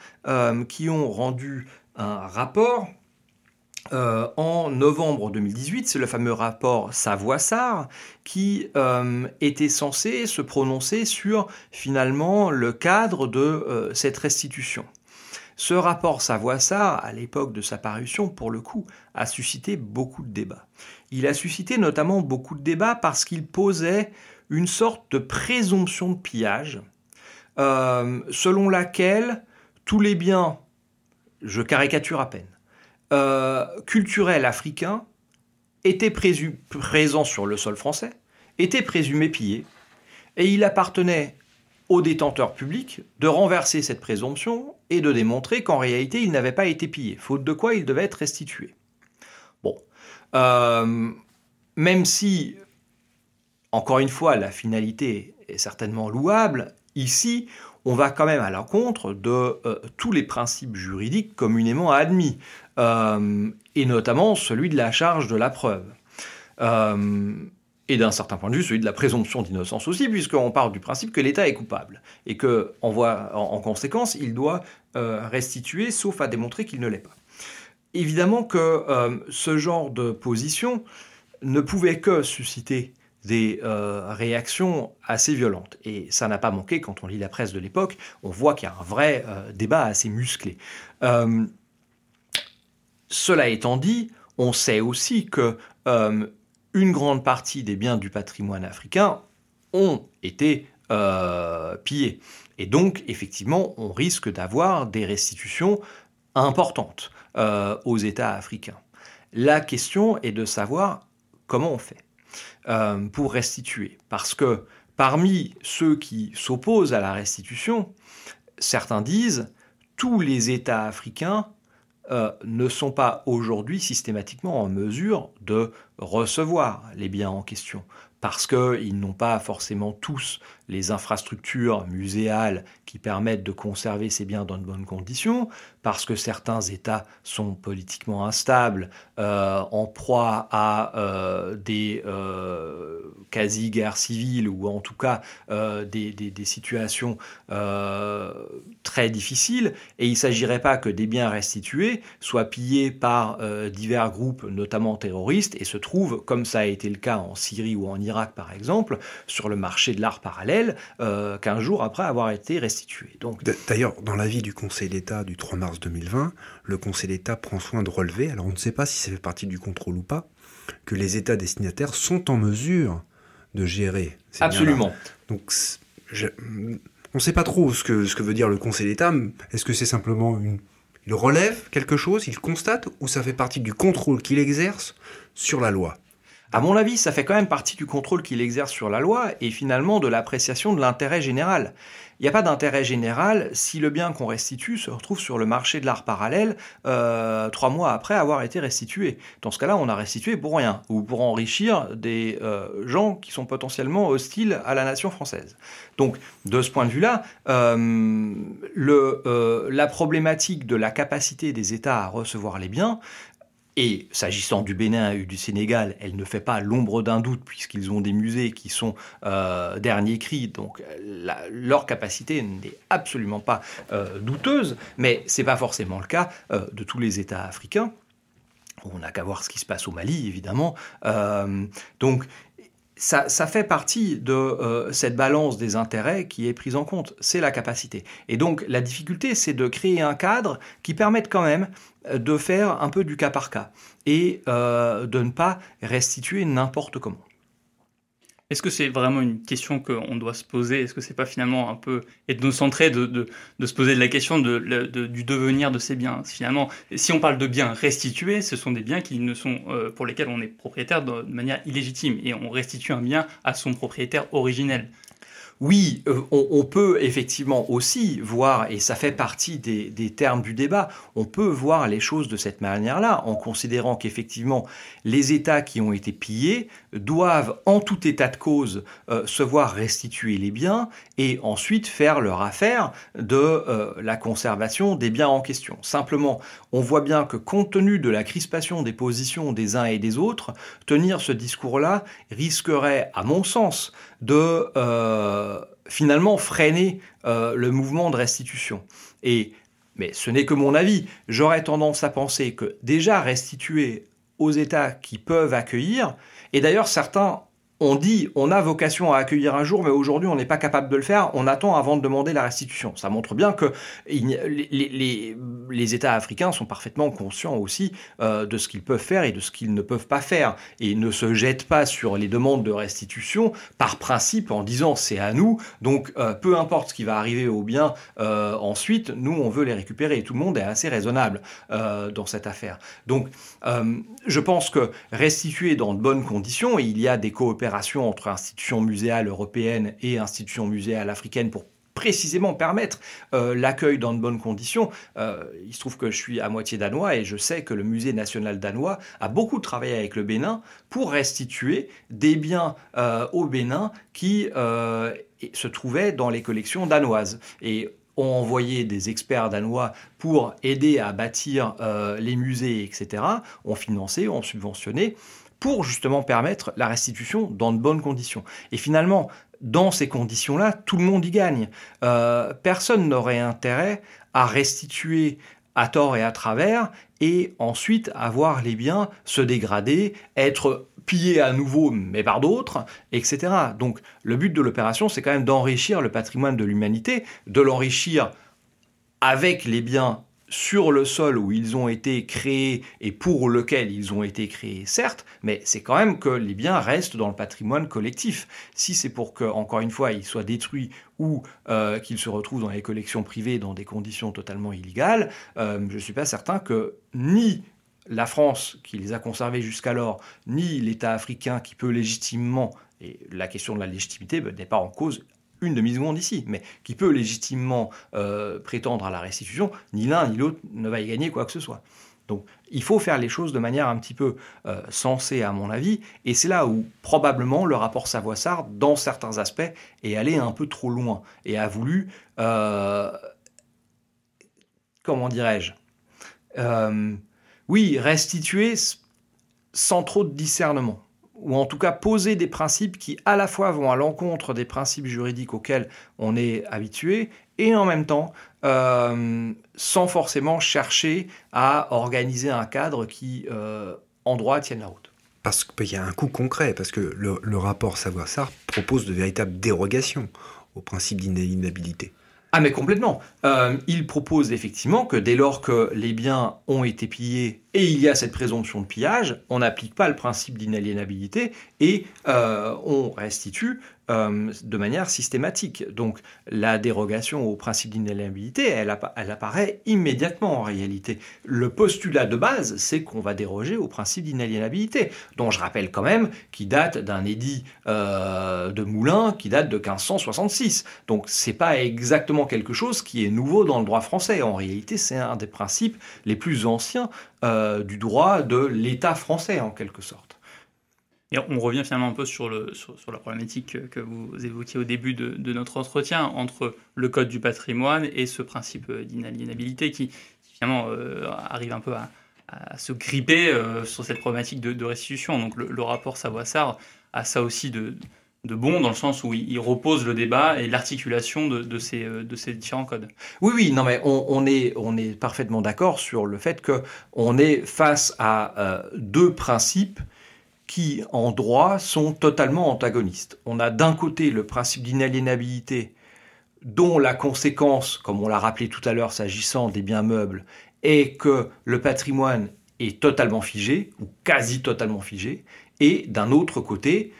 qui ont rendu un rapport en novembre 2018, c'est le fameux rapport Savoissard, qui était censé se prononcer sur finalement le cadre de cette restitution. Ce rapport Savoissard, à l'époque de sa parution, pour le coup, a suscité beaucoup de débats. Il a suscité notamment beaucoup de débats parce qu'il posait une sorte de présomption de pillage, euh, selon laquelle tous les biens, je caricature à peine, euh, culturels africains étaient présents sur le sol français, étaient présumés pillés, et il appartenait aux détenteurs publics de renverser cette présomption et de démontrer qu'en réalité il n'avait pas été pillé, faute de quoi il devait être restitué. Bon, euh, même si, encore une fois, la finalité est certainement louable, ici on va quand même à l'encontre de euh, tous les principes juridiques communément admis, euh, et notamment celui de la charge de la preuve et d'un certain point de vue, celui de la présomption d'innocence aussi, puisqu'on part du principe que l'État est coupable, et que, en, en, conséquence, il doit euh, restituer, sauf à démontrer qu'il ne l'est pas. Évidemment que euh, ce genre de position ne pouvait que susciter des euh, réactions assez violentes. Et ça n'a pas manqué, quand on lit la presse de l'époque, on voit qu'il y a un vrai débat assez musclé. cela étant dit, on sait aussi que une grande partie des biens du patrimoine africain ont été euh, pillés. Et donc, effectivement, on risque d'avoir des restitutions importantes euh, aux États africains. La question est de savoir comment on fait euh, pour restituer. Parce que parmi ceux qui s'opposent à la restitution, certains disent tous les États africains euh, ne sont pas aujourd'hui systématiquement en mesure de recevoir les biens en question. parce qu'ils n'ont pas forcément tous les infrastructures muséales qui permettent de conserver ces biens dans de bonnes conditions, parce que certains États sont politiquement instables, euh, en proie à euh, des euh, quasi-guerres civiles ou en tout cas des, des, situations très difficiles, et il ne s'agirait pas que des biens restitués soient pillés par divers groupes, notamment terroristes, et se trouvent, comme ça a été le cas en Syrie ou en Irak par exemple, sur le marché de l'art parallèle, 15 jours après avoir été restitués. D'ailleurs, dans l'avis du Conseil d'État du 3 mars 2020, le Conseil d'État prend soin de relever, alors on ne sait pas si ça fait partie du contrôle ou pas, que les États destinataires sont en mesure de gérer. Ces Absolument. Donc, on ne sait pas trop ce que, ce que veut dire le Conseil d'État. Est-ce que c'est simplement une... Il relève quelque chose, il constate, ou ça fait partie du contrôle qu'il exerce sur la loi? À mon avis, ça fait quand même partie du contrôle qu'il exerce sur la loi et finalement de l'appréciation de l'intérêt général. Il n'y a pas d'intérêt général si le bien qu'on restitue se retrouve sur le marché de l'art parallèle euh, trois mois après avoir été restitué. Dans ce cas-là, on a restitué pour rien, ou pour enrichir des euh, gens qui sont potentiellement hostiles à la nation française. Donc, de ce point de vue-là, euh, la problématique de la capacité des États à recevoir les biens, et s'agissant du Bénin et du Sénégal, elle ne fait pas l'ombre d'un doute puisqu'ils ont des musées qui sont euh, dernier cri, donc leur capacité n'est absolument pas euh, douteuse, mais c'est pas forcément le cas euh, de tous les États africains. On n'a qu'à voir ce qui se passe au Mali, évidemment. Euh, donc ça, fait partie de euh, cette balance des intérêts qui est prise en compte. C'est la capacité. Et donc la difficulté, c'est de créer un cadre qui permette quand même euh, de faire un peu du cas par cas et euh, de ne pas restituer n'importe comment. Est-ce que c'est vraiment une question qu'on doit se poser? Est-ce que c'est pas finalement un peu ethnocentré de, de, de se poser la question de, du devenir de ces biens? Finalement, si on parle de biens restitués, ce sont des biens qui ne sont, euh, pour lesquels on est propriétaire de, de manière illégitime et on restitue un bien à son propriétaire originel oui, euh, on, peut effectivement aussi voir, et ça fait partie des, termes du débat, on peut voir les choses de cette manière-là, en considérant qu'effectivement, les États qui ont été pillés doivent, en tout état de cause, euh, se voir restituer les biens et ensuite faire leur affaire de euh, la conservation des biens en question. Simplement, on voit bien que compte tenu de la crispation des positions des uns et des autres, tenir ce discours-là risquerait, à mon sens, de finalement freiner euh, le mouvement de restitution. Et, mais ce n'est que mon avis. J'aurais tendance à penser que déjà restituer aux États qui peuvent accueillir, et d'ailleurs certains on dit on a vocation à accueillir un jour, mais aujourd'hui on n'est pas capable de le faire, on attend avant de demander la restitution. Ça montre bien que les, États africains sont parfaitement conscients aussi euh, de ce qu'ils peuvent faire et de ce qu'ils ne peuvent pas faire, et ne se jettent pas sur les demandes de restitution par principe en disant c'est à nous, donc euh, peu importe ce qui va arriver au bien euh, ensuite, nous on veut les récupérer, et tout le monde est assez raisonnable dans cette affaire. Donc je pense que restituer dans de bonnes conditions, et il y a des coopérations, entre institutions muséales européennes et institutions muséales africaines pour précisément permettre euh, l'accueil dans de bonnes conditions. Euh, il se trouve que je suis à moitié danois et je sais que le musée national danois a beaucoup travaillé avec le Bénin pour restituer des biens euh, au Bénin qui se trouvaient dans les collections danoises. Et ont envoyé des experts danois pour aider à bâtir les musées, etc., ont financé, ont subventionné pour justement permettre la restitution dans de bonnes conditions. Et finalement, dans ces conditions-là, tout le monde y gagne. Euh, personne n'aurait intérêt à restituer à tort et à travers et ensuite avoir les biens se dégrader, être pillés à nouveau mais par d'autres, etc. Donc le but de l'opération, c'est quand même d'enrichir le patrimoine de l'humanité, de l'enrichir avec les biens sur le sol où ils ont été créés et pour lequel ils ont été créés, certes, mais c'est quand même que les biens restent dans le patrimoine collectif. Si c'est pour que, encore une fois, ils soient détruits ou euh, qu'ils se retrouvent dans les collections privées dans des conditions totalement illégales, euh, je ne suis pas certain que ni la France qui les a conservés jusqu'alors, ni l'État africain qui peut légitimement, et la question de la légitimité ben, n'est pas en cause une demi-seconde ici, mais qui peut légitimement euh, prétendre à la restitution, ni l'un ni l'autre ne va y gagner quoi que ce soit. Donc il faut faire les choses de manière un petit peu euh, sensée à mon avis, et c'est là où probablement le rapport Savoie-Sarr, dans certains aspects, est allé un peu trop loin et a voulu, euh, comment dirais-je, oui, restituer sans trop de discernement ou en tout cas poser des principes qui à la fois vont à l'encontre des principes juridiques auxquels on est habitué et en même temps euh, sans forcément chercher à organiser un cadre qui euh, en droit tienne la route. Parce qu'il y a un coup concret, parce que le, rapport Savoir-Sarr propose de véritables dérogations au principe d'inaliénabilité. Ah mais complètement. Euh, il propose effectivement que dès lors que les biens ont été pillés et il y a cette présomption de pillage, on n'applique pas le principe d'inaliénabilité et on restitue euh, de manière systématique. Donc la dérogation au principe d'inaliénabilité, elle, apparaît immédiatement en réalité. Le postulat de base, c'est qu'on va déroger au principe d'inaliénabilité, dont je rappelle quand même qu'il date d'un édit euh, de Moulins qui date de 1566. Donc c'est pas exactement quelque chose qui est nouveau dans le droit français. En réalité, c'est un des principes les plus anciens euh, du droit de l'État français en quelque sorte. Et on revient finalement un peu sur, le, la problématique que vous évoquiez au début de, notre entretien entre le code du patrimoine et ce principe d'inaliénabilité qui, finalement euh, arrive un peu à, se gripper euh, sur cette problématique de, restitution. Donc le, rapport Savoissard a ça aussi de bon dans le sens où il, repose le débat et l'articulation de, ces, euh, de ces différents codes. Oui, oui, non mais on, est, on est parfaitement d'accord sur le fait qu'on est face à deux principes qui, en droit, sont totalement antagonistes. On a d'un côté le principe d'inaliénabilité, dont la conséquence, comme on l'a rappelé tout à l'heure s'agissant des biens meubles, est que le patrimoine est totalement figé, ou quasi totalement figé, et d'un autre côté,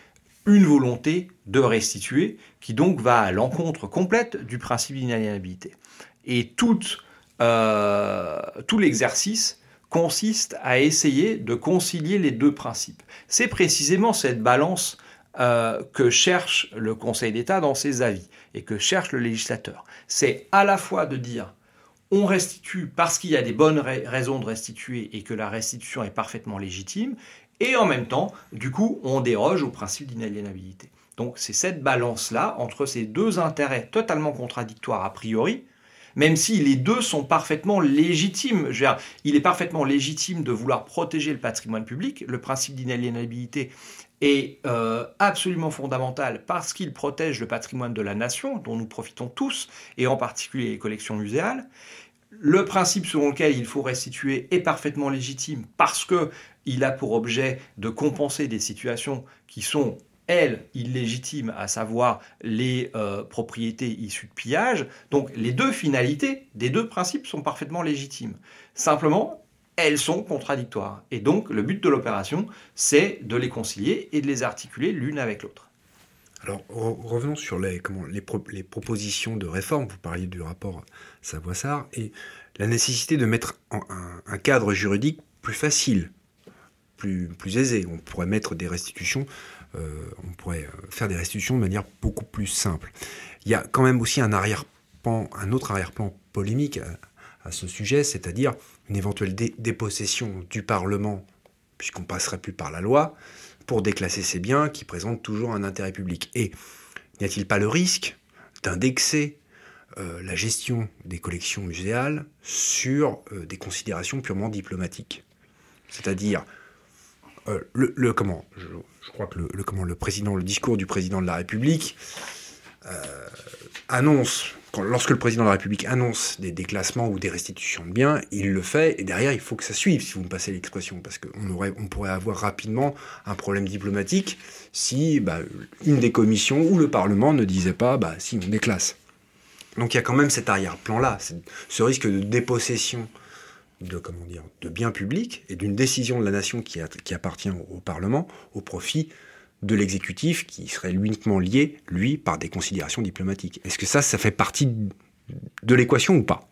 une volonté de restituer, qui donc va à l'encontre complète du principe d'inaliénabilité. Et tout, euh, l'exercice consiste à essayer de concilier les deux principes. C'est précisément cette balance euh, que cherche le Conseil d'État dans ses avis et que cherche le législateur. C'est à la fois de dire on restitue parce qu'il y a des bonnes raisons de restituer et que la restitution est parfaitement légitime, et en même temps, du coup, on déroge au principe d'inaliénabilité. Donc c'est cette balance-là entre ces deux intérêts totalement contradictoires a priori, même si les deux sont parfaitement légitimes. il est parfaitement légitime de vouloir protéger le patrimoine public. Le principe d'inaliénabilité est euh, absolument fondamental parce qu'il protège le patrimoine de la nation, dont nous profitons tous, et en particulier les collections muséales. Le principe selon lequel il faut restituer est parfaitement légitime parce qu'il a pour objet de compenser des situations qui sont elle, illégitime, à savoir les euh, propriétés issues de pillage. Donc les deux finalités des deux principes sont parfaitement légitimes. Simplement, elles sont contradictoires. Et donc le but de l'opération, c'est de les concilier et de les articuler l'une avec l'autre. Alors revenons sur les, propositions de réforme. Vous parliez du rapport Savoissard et la nécessité de mettre un, un cadre juridique plus facile, plus, plus. On pourrait mettre des restitutions euh, on pourrait euh, faire des restitutions de manière beaucoup plus simple. Il y a quand même aussi un arrière-plan, un autre arrière-plan polémique à, ce sujet, c'est-à-dire une éventuelle dépossession du Parlement, puisqu'on passerait plus par la loi, pour déclasser ces biens qui présentent toujours un intérêt public. Et n'y a-t-il pas le risque d'indexer euh, la gestion des collections muséales sur des considérations purement diplomatiques? C'est-à-dire euh, le, comment je, crois que le, comment le président, le discours du président de la République euh, annonce lorsque le président de la République annonce des déclassements ou des restitutions de biens, il le fait et derrière il faut que ça suive, si vous me passez l'expression, parce qu'on aurait, on pourrait avoir rapidement un problème diplomatique si bah, une des commissions ou le Parlement ne disait pas, bah si on déclasse. Donc il y a quand même cet arrière-plan là, ce risque de dépossession de, comment dire, biens publics et d'une décision de la nation qui, qui appartient au, Parlement au profit de l'exécutif qui serait uniquement lié, lui, par des considérations diplomatiques. Est-ce que ça, ça fait partie de l'équation ou pas?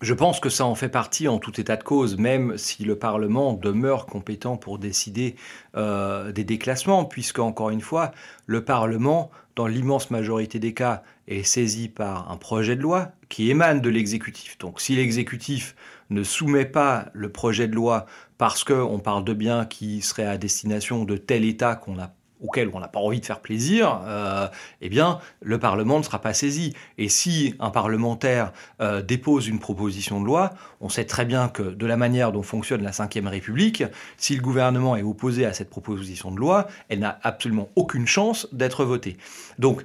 Je pense que ça en fait partie en tout état de cause, même si le Parlement demeure compétent pour décider euh, des déclassements, puisque, encore une fois, le Parlement, dans l'immense majorité des cas, est saisi par un projet de loi qui émane de l'exécutif. Donc si l'exécutif ne soumet pas le projet de loi parce qu'on parle de biens qui seraient à destination de tel État qu'on a auquel on n'a pas envie de faire plaisir, euh, eh bien, le Parlement ne sera pas saisi. Et si un parlementaire euh, dépose une proposition de loi, on sait très bien que de la manière dont fonctionne la Ve République, si le gouvernement est opposé à cette proposition de loi, elle n'a absolument aucune chance d'être votée. Donc,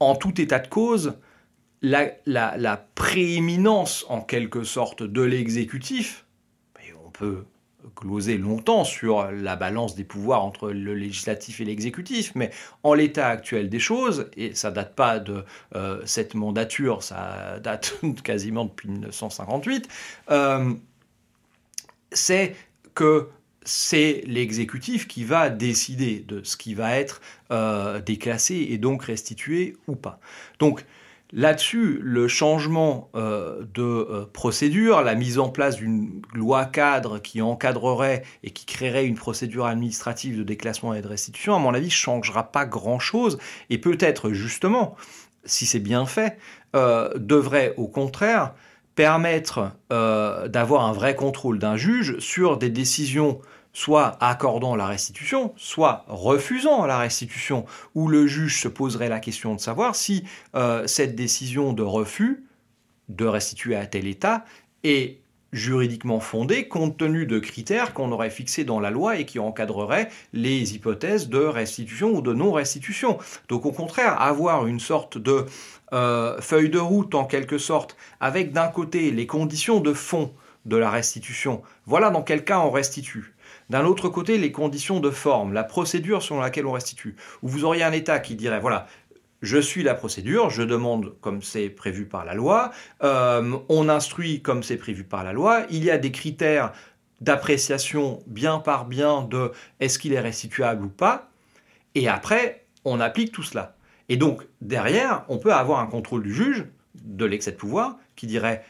en tout état de cause, la, prééminence, en quelque sorte, de l'exécutif, on peut glosé longtemps sur la balance des pouvoirs entre le législatif et l'exécutif, mais en l'état actuel des choses, et ça date pas de euh, cette mandature, ça date quasiment depuis 1958, euh, c'est que c'est l'exécutif qui va décider de ce qui va être euh, déclassé et donc restitué ou pas. Donc Là-dessus, le changement euh, de euh, procédure, la mise en place d'une loi cadre qui encadrerait et qui créerait une procédure administrative de déclassement et de restitution, à mon avis, ne changera pas grand-chose. Et peut-être justement, si c'est bien fait, euh, devrait au contraire permettre d'avoir un vrai contrôle d'un juge sur des décisions soit accordant la restitution, soit refusant la restitution, où le juge se poserait la question de savoir si euh, cette décision de refus de restituer à tel État est juridiquement fondée compte tenu de critères qu'on aurait fixés dans la loi et qui encadreraient les hypothèses de restitution ou de non-restitution. Donc au contraire, avoir une sorte de euh, feuille de route en quelque sorte, avec d'un côté les conditions de fond de la restitution, voilà dans quel cas on restitue d'un autre côté, les conditions de forme, la procédure selon laquelle on restitue, où vous auriez un État qui dirait, voilà, je suis la procédure, je demande comme c'est prévu par la loi, euh, on instruit comme c'est prévu par la loi, il y a des critères d'appréciation bien par bien de est-ce qu'il est restituable ou pas, et après, on applique tout cela. Et donc, derrière, on peut avoir un contrôle du juge de l'excès de pouvoir qui dirait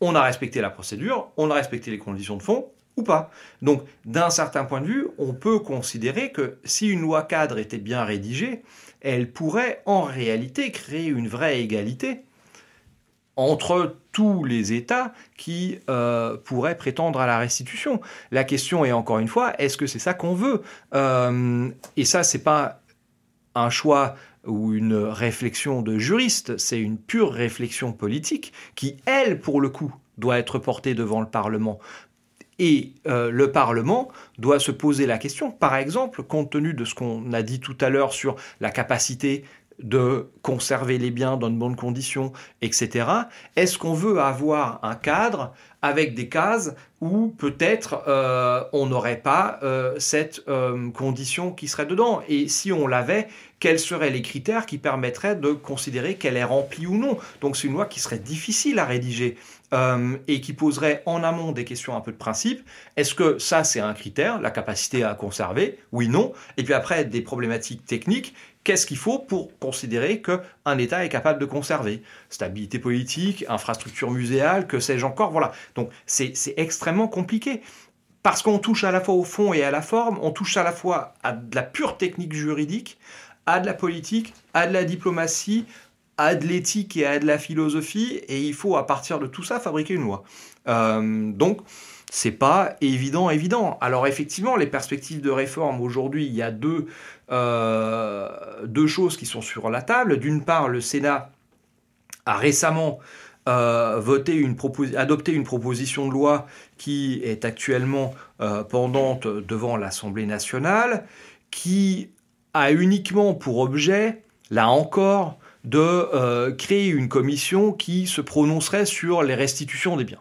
on a respecté la procédure, on a respecté les conditions de fond, pas. Donc, d'un certain point de vue, on peut considérer que si une loi cadre était bien rédigée, elle pourrait en réalité créer une vraie égalité entre tous les États qui euh, pourraient prétendre à la restitution. La question est encore une fois, est-ce que c'est ça qu'on veut? Euh, Et ça, c'est pas un choix ou une réflexion de juriste, c'est une pure réflexion politique qui, elle, pour le coup, doit être portée devant le Parlement. Et euh, le Parlement doit se poser la question, par exemple, compte tenu de ce qu'on a dit tout à l'heure sur la capacité de conserver les biens dans de bonnes conditions, etc. Est-ce qu'on veut avoir un cadre avec des cases où peut-être euh, on n'aurait pas euh, cette condition qui serait dedans? Et si on l'avait, quels seraient les critères qui permettraient de considérer qu'elle est remplie ou non? Donc c'est une loi qui serait difficile à rédiger. Euh, et qui poserait en amont des questions un peu de principe. Est-ce que ça, c'est un critère, la capacité à conserver? Oui, non. Et puis après, des problématiques techniques. Qu'est-ce qu'il faut pour considérer qu'un État est capable de conserver? Stabilité politique, infrastructure muséale, que sais-je encore Voilà. Donc c'est extrêmement compliqué. Parce qu'on touche à la fois au fond et à la forme, on touche à la fois à de la pure technique juridique, à de la politique, à de la diplomatie, à de l'éthique et à de la philosophie, et il faut à partir de tout ça fabriquer une loi. Euh, donc, c'est pas évident, évident. Alors effectivement, les perspectives de réforme aujourd'hui, il y a deux, euh, deux choses qui sont sur la table. D'une part, le Sénat a récemment euh, voté une adopté une proposition de loi qui est actuellement pendante devant l'Assemblée nationale, qui a uniquement pour objet, là encore, de euh, créer une commission qui se prononcerait sur les restitutions des biens.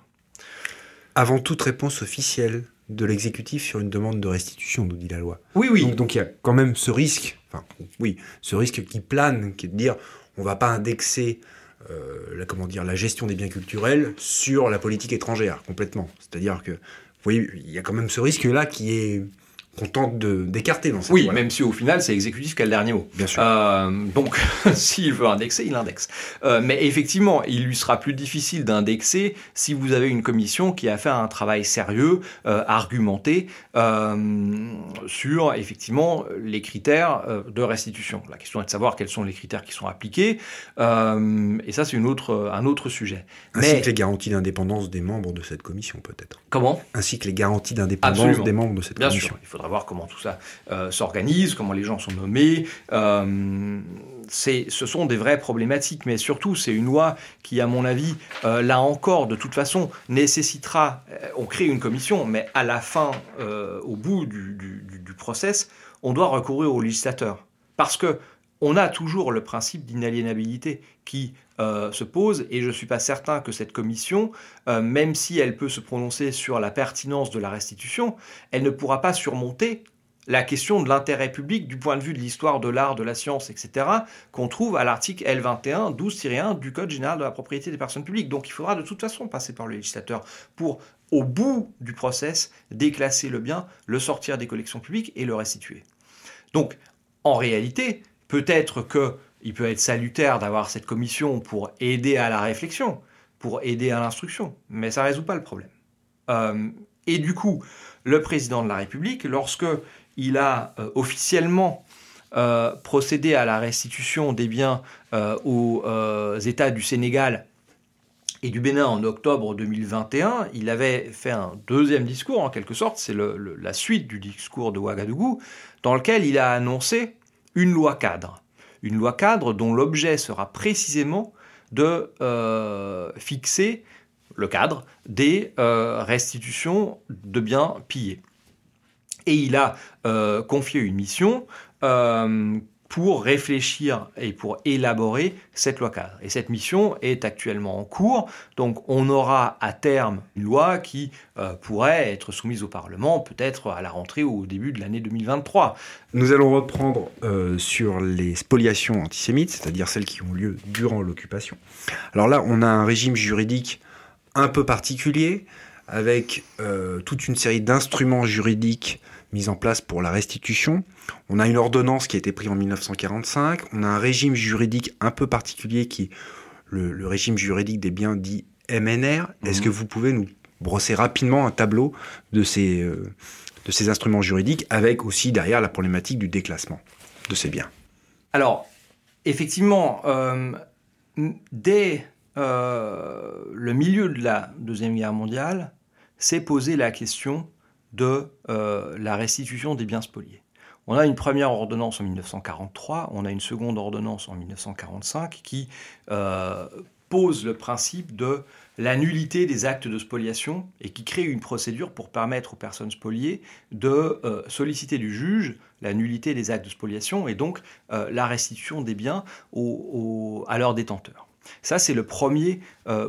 Avant toute réponse officielle de l'exécutif sur une demande de restitution, nous dit la loi. Oui, oui. Donc, il y a quand même ce risque, enfin oui, ce risque qui plane, qui est de dire on va pas indexer euh, la, comment dire, la gestion des biens culturels sur la politique étrangère complètement. C'est-à-dire que, vous voyez, il y a quand même ce risque-là qui est qu'on tente d'écarter dans cette Oui, même si au final c'est l'exécutif qui a le dernier mot. Bien sûr. Euh, donc, s'il veut indexer, il indexe. Euh, mais effectivement, il lui sera plus difficile d'indexer si vous avez une commission qui a fait un travail sérieux, euh, argumenté, sur effectivement les critères de restitution. La question est de savoir quels sont les critères qui sont appliqués, et ça c'est autre, un autre sujet. Ainsi Mais que les garanties d'indépendance des membres de cette commission, peut-être. comment? Ainsi que les garanties d'indépendance des membres de cette Bien commission. sûr, il faudra voir comment tout ça euh, s'organise, comment les gens sont nommés. Euh, ce sont des vraies problématiques, mais surtout, c'est une loi qui, à mon avis, euh, là encore, de toute façon, nécessitera. euh, on crée une commission, mais à la fin, au bout du, du, du- du process, on doit recourir au législateur. Parce que on a toujours le principe d'inaliénabilité qui euh, se pose, et je ne suis pas certain que cette commission, euh, même si elle peut se prononcer sur la pertinence de la restitution, elle ne pourra pas surmonter la question de l'intérêt public du point de vue de l'histoire de l'art, de la science, etc., qu'on trouve à l'article L21 12-1 du Code général de la propriété des personnes publiques. Donc il faudra de toute façon passer par le législateur pour, au bout du process, déclasser le bien, le sortir des collections publiques et le restituer. Donc en réalité, peut-être qu'il peut être salutaire d'avoir cette commission pour aider à la réflexion, pour aider à l'instruction, mais ça ne résout pas le problème. Euh, et du coup, le président de la République, lorsque il a euh, officiellement euh, procédé à la restitution des biens aux États du Sénégal et du Bénin en octobre 2021, il avait fait un deuxième discours, en quelque sorte, c'est la suite du discours de Ouagadougou, dans lequel il a annoncé une loi cadre. Une loi cadre dont l'objet sera précisément de euh, fixer le cadre des euh, restitutions de biens pillés. Et il a euh, confié une mission pour réfléchir et pour élaborer cette loi cadre. Et cette mission est actuellement en cours, donc on aura à terme une loi qui euh, pourrait être soumise au Parlement, peut-être à la rentrée ou au début de l'année 2023. Nous allons reprendre euh, sur les spoliations antisémites, c'est-à-dire celles qui ont lieu durant l'occupation. Alors là, on a un régime juridique un peu particulier, avec euh, toute une série d'instruments juridiques mis en place pour la restitution. On a une ordonnance qui a été prise en 1945, on a un régime juridique un peu particulier qui est le, le régime juridique des biens dits MNR. Est-ce que vous pouvez nous brosser rapidement un tableau de ces, euh, de ces instruments juridiques, avec aussi derrière la problématique du déclassement de ces biens? Alors, effectivement, euh, dès euh, le milieu de la Deuxième Guerre mondiale, s'est posé la question de euh, la restitution des biens spoliés. On a une première ordonnance en 1943, on a une seconde ordonnance en 1945 qui euh, pose le principe de la nullité des actes de spoliation et qui crée une procédure pour permettre aux personnes spoliées de euh, solliciter du juge la nullité des actes de spoliation et donc la restitution des biens à leurs détenteurs. Ça, c'est le premier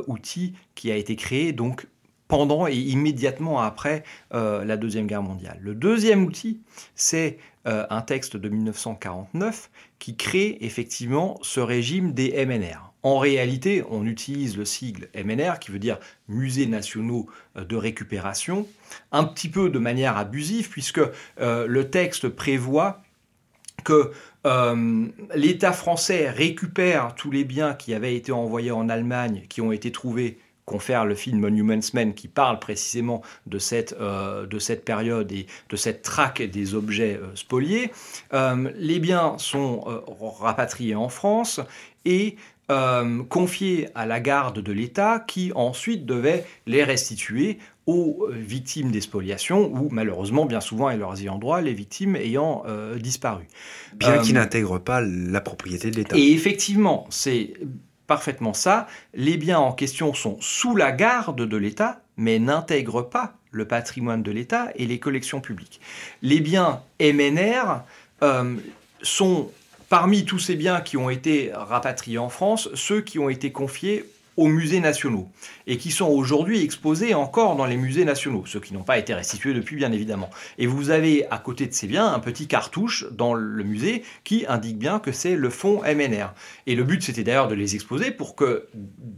outil qui a été créé donc pendant et immédiatement après euh, la Deuxième Guerre mondiale. Le deuxième outil, c'est euh, un texte de 1949 qui crée effectivement ce régime des MNR. En réalité, on utilise le sigle MNR, qui veut dire Musées nationaux euh, de récupération, un petit peu de manière abusive, puisque le texte prévoit que l'État français récupère tous les biens qui avaient été envoyés en Allemagne, qui ont été trouvés confère le film Monuments Men qui parle précisément de cette, euh, de cette période et de cette traque des objets euh, spoliés. Euh, les biens sont rapatriés en France et confiés à la garde de l'État qui ensuite devait les restituer aux victimes des spoliations ou malheureusement bien souvent et leurs ayants droit les victimes ayant euh, disparu. Bien Euh, qu'ils n'intègrent pas la propriété de l'État. Et effectivement, c'est parfaitement ça. Les biens en question sont sous la garde de l'État, mais n'intègrent pas le patrimoine de l'État et les collections publiques. Les biens MNR euh, sont, parmi tous ces biens qui ont été rapatriés en France, ceux qui ont été confiés aux musées nationaux et qui sont aujourd'hui exposés encore dans les musées nationaux, ceux qui n'ont pas été restitués depuis bien évidemment. Et vous avez à côté de ces biens un petit cartouche dans le musée qui indique bien que c'est le fonds MNR. Et le but c'était d'ailleurs de les exposer pour que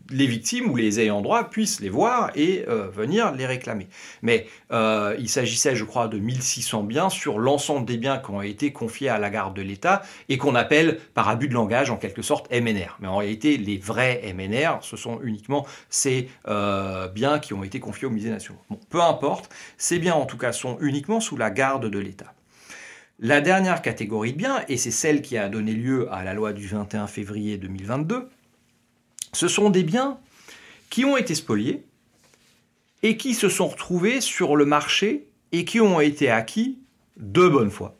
les victimes ou les ayants droit puissent les voir et euh, venir les réclamer. Mais euh, il s'agissait je crois de 1600 biens sur l'ensemble des biens qui ont été confiés à la garde de l'État et qu'on appelle par abus de langage en quelque sorte MNR. Mais en réalité les vrais MNR ce sont uniquement ces euh, biens qui ont été confiés aux musées nationaux. Peu importe, ces biens en tout cas sont uniquement sous la garde de l'État. La dernière catégorie de biens, et c'est celle qui a donné lieu à la loi du 21 février 2022, ce sont des biens qui ont été spoliés et qui se sont retrouvés sur le marché et qui ont été acquis de bonne foi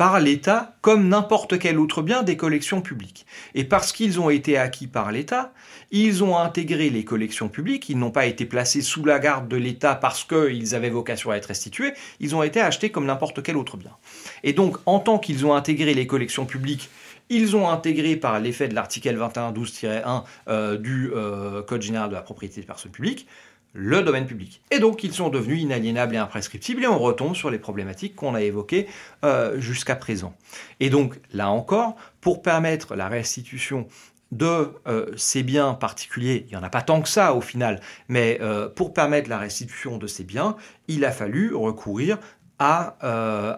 par l'État comme n'importe quel autre bien des collections publiques. Et parce qu'ils ont été acquis par l'État, ils ont intégré les collections publiques, ils n'ont pas été placés sous la garde de l'État parce qu'ils avaient vocation à être restitués, ils ont été achetés comme n'importe quel autre bien. Et donc, en tant qu'ils ont intégré les collections publiques, ils ont intégré par l'effet de l'article 2112-1 euh, du euh, Code général de la propriété des personnes publiques, le domaine public. Et donc ils sont devenus inaliénables et imprescriptibles et on retombe sur les problématiques qu'on a évoquées euh, jusqu'à présent. Et donc là encore, pour permettre la restitution de euh, ces biens particuliers, il n'y en a pas tant que ça au final, mais euh, pour permettre la restitution de ces biens, il a fallu recourir à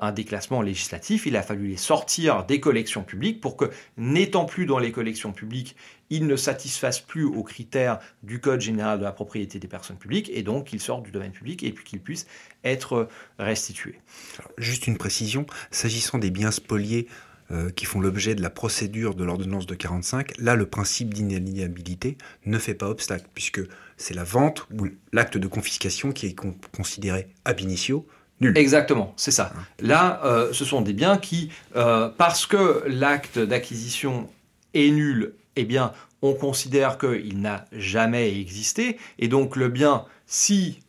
un déclassement législatif. Il a fallu les sortir des collections publiques pour que, n'étant plus dans les collections publiques, ils ne satisfassent plus aux critères du Code général de la propriété des personnes publiques et donc qu'ils sortent du domaine public et puis qu'ils puissent être restitués. juste une précision, s'agissant des biens spoliés euh, qui font l'objet de la procédure de l'ordonnance de 45, là le principe d'inaliénabilité ne fait pas obstacle puisque c'est la vente ou l'acte de confiscation qui est considéré ab initio Exactement, c'est ça. Là, euh, ce sont des biens qui, euh, parce que l'acte d'acquisition est nul, eh bien, on considère qu'il n'a jamais existé, et donc le bien, si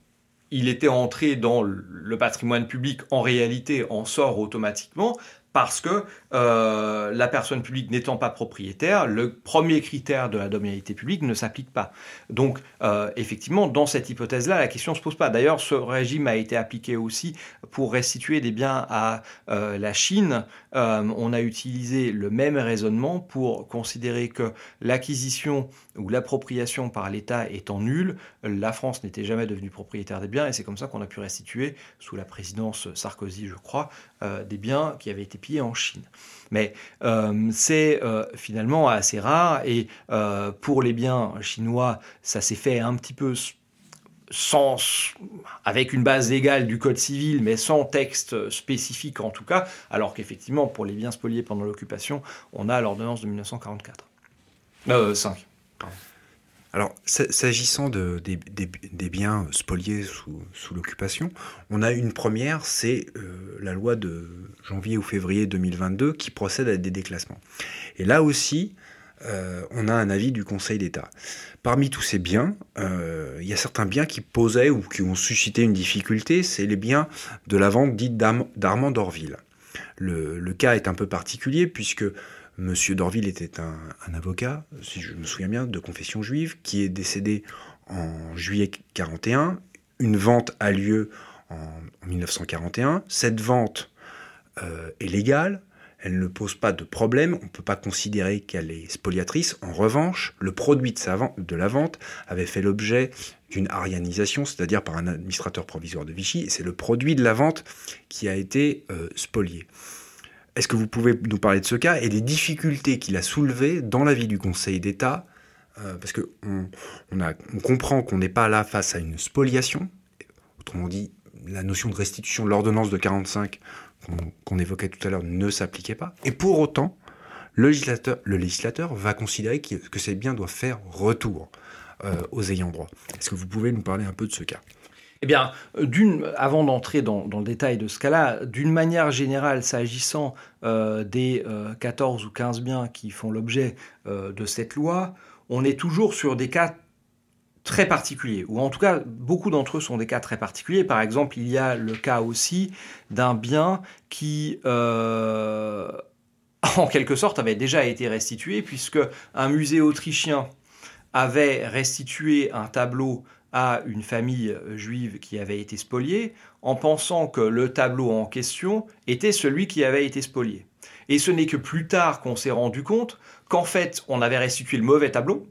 il était entré dans le patrimoine public, en réalité, en sort automatiquement, parce que euh, la personne publique n'étant pas propriétaire, le premier critère de la dominalité publique ne s'applique pas. Donc, euh, effectivement, dans cette hypothèse-là, la question ne se pose pas. D'ailleurs, ce régime a été appliqué aussi pour restituer des biens à euh, la Chine. on a utilisé le même raisonnement pour considérer que l'acquisition ou l'appropriation par l'État étant nulle, la France n'était jamais devenue propriétaire des biens et c'est comme ça qu'on a pu restituer, sous la présidence Sarkozy, je crois, des biens qui avaient été en Chine. Mais euh, c'est euh, finalement assez rare et euh, pour les biens chinois, ça s'est fait un petit peu sans, avec une base légale du Code civil, mais sans texte spécifique en tout cas, alors qu'effectivement, pour les biens spoliés pendant l'occupation, on a l'ordonnance de 1944. Euh, 5. Alors, s'agissant de, des, biens spoliés sous, l'occupation, on a une première, c'est euh, la loi de janvier ou février 2022 qui procède à des déclassements. Et là aussi, euh, on a un avis du Conseil d'État. Parmi tous ces biens, euh, il y a certains biens qui posaient ou qui ont suscité une difficulté, c'est les biens de la vente dite d'Armand d'Orville. Le, le, cas est un peu particulier puisque Monsieur Dorville était un, avocat, si je me souviens bien, de confession juive, qui est décédé en juillet 41. Une vente a lieu en, 1941. Cette vente euh, est légale, elle ne pose pas de problème, on ne peut pas considérer qu'elle est spoliatrice. En revanche, le produit de, la vente avait fait l'objet d'une arianisation, c'est-à-dire par un administrateur provisoire de Vichy, et c'est le produit de la vente qui a été euh, spolié. Est-ce que vous pouvez nous parler de ce cas et des difficultés qu'il a soulevées dans la vie du Conseil d'État euh, Parce qu'on on, comprend qu'on n'est pas là face à une spoliation. Autrement dit, la notion de restitution, l'ordonnance de 45 qu'on évoquait tout à l'heure ne s'appliquait pas. Et pour autant, le législateur, le législateur va considérer que, ces biens doivent faire retour euh, aux ayants droit. Est-ce que vous pouvez nous parler un peu de ce cas? Eh bien, avant d'entrer dans, le détail de ce cas-là, d'une manière générale, s'agissant euh, des 14 euh, ou 15 biens qui font l'objet euh, de cette loi, on est toujours sur des cas très particuliers, ou en tout cas, beaucoup d'entre eux sont des cas très particuliers. Par exemple, il y a le cas aussi d'un bien qui, en quelque sorte, avait déjà été restitué, puisque un musée autrichien avait restitué un tableau à une famille juive qui avait été spoliée en pensant que le tableau en question était celui qui avait été spolié. Et ce n'est que plus tard qu'on s'est rendu compte qu'en fait, on avait restitué le mauvais tableau,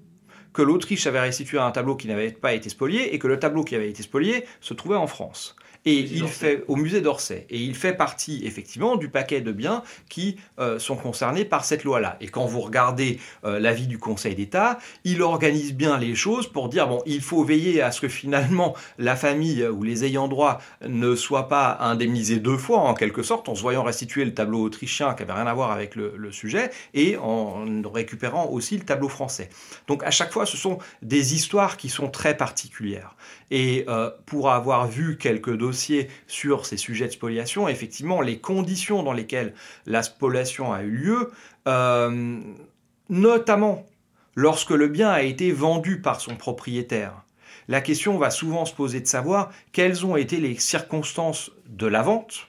que l'Autriche avait restitué un tableau qui n'avait pas été spolié et que le tableau qui avait été spolié se trouvait en France. Et il fait au musée d'Orsay. Et il fait partie effectivement du paquet de biens qui euh, sont concernés par cette loi-là. Et quand vous regardez euh, l'avis du Conseil d'État, il organise bien les choses pour dire bon, il faut veiller à ce que finalement la famille ou les ayants droit ne soient pas indemnisés deux fois en quelque sorte, en se voyant restituer le tableau autrichien qui avait rien à voir avec le, le sujet et en récupérant aussi le tableau français. Donc à chaque fois, ce sont des histoires qui sont très particulières. Et euh, pour avoir vu quelques dossiers sur ces sujets de spoliation, effectivement, les conditions dans lesquelles la spoliation a eu lieu, euh, notamment lorsque le bien a été vendu par son propriétaire, la question va souvent se poser de savoir quelles ont été les circonstances de la vente.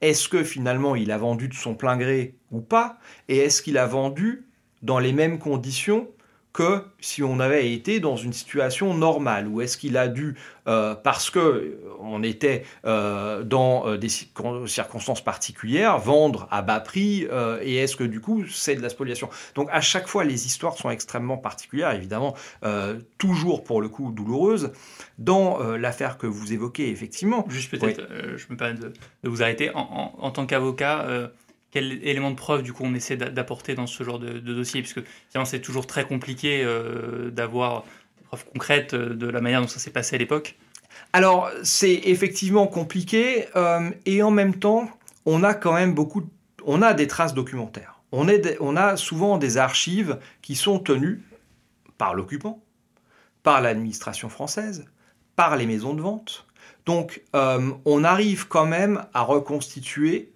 Est-ce que finalement il a vendu de son plein gré ou pas? Et est-ce qu'il a vendu dans les mêmes conditions que si on avait été dans une situation normale Ou est-ce qu'il a dû, euh, parce que euh, on était euh, dans des circonstances particulières, vendre à bas prix Et est-ce que du coup c'est de la spoliation? Donc à chaque fois, les histoires sont extrêmement particulières, évidemment, toujours pour le coup douloureuses. Dans l'affaire que vous évoquez, effectivement. Juste peut-être, je me permets de, vous arrêter. En, en tant qu'avocat, quel élément de preuve du coup on essaie d'apporter dans ce genre de, dossier puisque c'est toujours très compliqué euh, d'avoir des preuves concrètes euh, de la manière dont ça s'est passé à l'époque Alors c'est effectivement compliqué euh, et en même temps on a quand même beaucoup, on a des traces documentaires. On a souvent des archives qui sont tenues par l'occupant, par l'administration française, par les maisons de vente. Donc on arrive quand même à reconstituer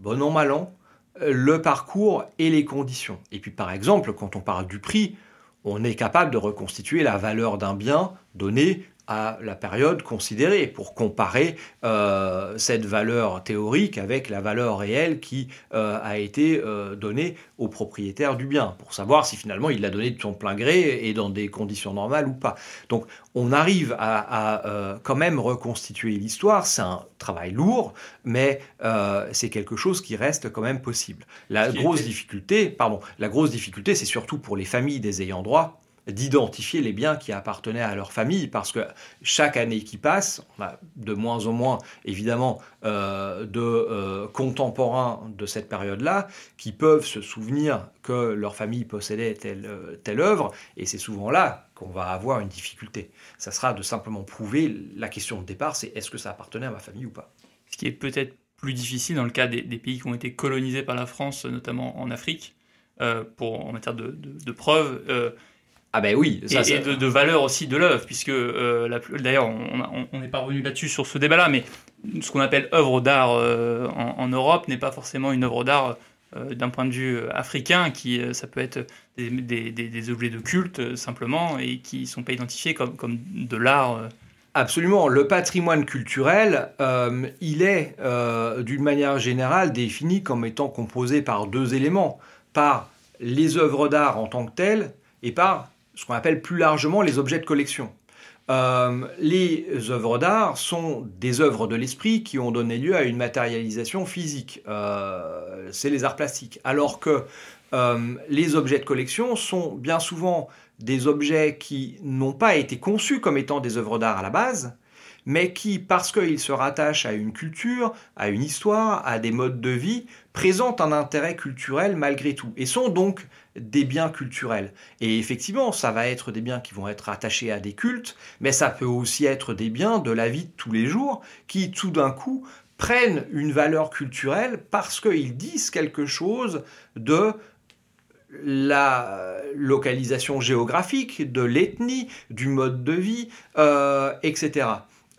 bon an, mal an, euh, le parcours et les conditions. Et puis par exemple, quand on parle du prix, on est capable de reconstituer la valeur d'un bien donné à la période considérée pour comparer euh, cette valeur théorique avec la valeur réelle qui euh, a été euh, donnée au propriétaire du bien, pour savoir si finalement il l'a donné de son plein gré et dans des conditions normales ou pas. Donc on arrive à, quand même reconstituer l'histoire, c'est un travail lourd, mais c'est quelque chose qui reste quand même possible. La grosse difficulté, pardon, la grosse difficulté, c'est surtout pour les familles des ayants droit d'identifier les biens qui appartenaient à leur famille, parce que chaque année qui passe, on a de moins en moins évidemment euh, de euh, contemporains de cette période-là qui peuvent se souvenir que leur famille possédait telle, euh, telle œuvre, et c'est souvent là qu'on va avoir une difficulté. Ça sera de simplement prouver la question de départ, c'est est-ce que ça appartenait à ma famille ou pas. Ce qui est peut-être plus difficile dans le cas des, pays qui ont été colonisés par la France, notamment en Afrique, pour, en matière de, de preuves ah ben oui, ça, et, de, valeur aussi de l'œuvre, puisque euh, d'ailleurs on n'est pas revenu là-dessus sur ce débat-là, mais ce qu'on appelle œuvre d'art euh, en, Europe n'est pas forcément une œuvre d'art euh, d'un point de vue africain, qui ça peut être des, objets de culte simplement et qui ne sont pas identifiés comme, comme de l'art. Absolument. Le patrimoine culturel, il est d'une manière générale défini comme étant composé par deux éléments, par les œuvres d'art en tant que telles et par ce qu'on appelle plus largement les objets de collection. Euh, les œuvres d'art sont des œuvres de l'esprit qui ont donné lieu à une matérialisation physique. Euh, c'est les arts plastiques. Alors que euh, les objets de collection sont bien souvent des objets qui n'ont pas été conçus comme étant des œuvres d'art à la base, mais qui, parce qu'ils se rattachent à une culture, à une histoire, à des modes de vie, présentent un intérêt culturel malgré tout, et sont donc des biens culturels. Et effectivement, ça va être des biens qui vont être attachés à des cultes, mais ça peut aussi être des biens de la vie de tous les jours qui, tout d'un coup, prennent une valeur culturelle parce qu'ils disent quelque chose de la localisation géographique, de l'ethnie, du mode de vie, euh, etc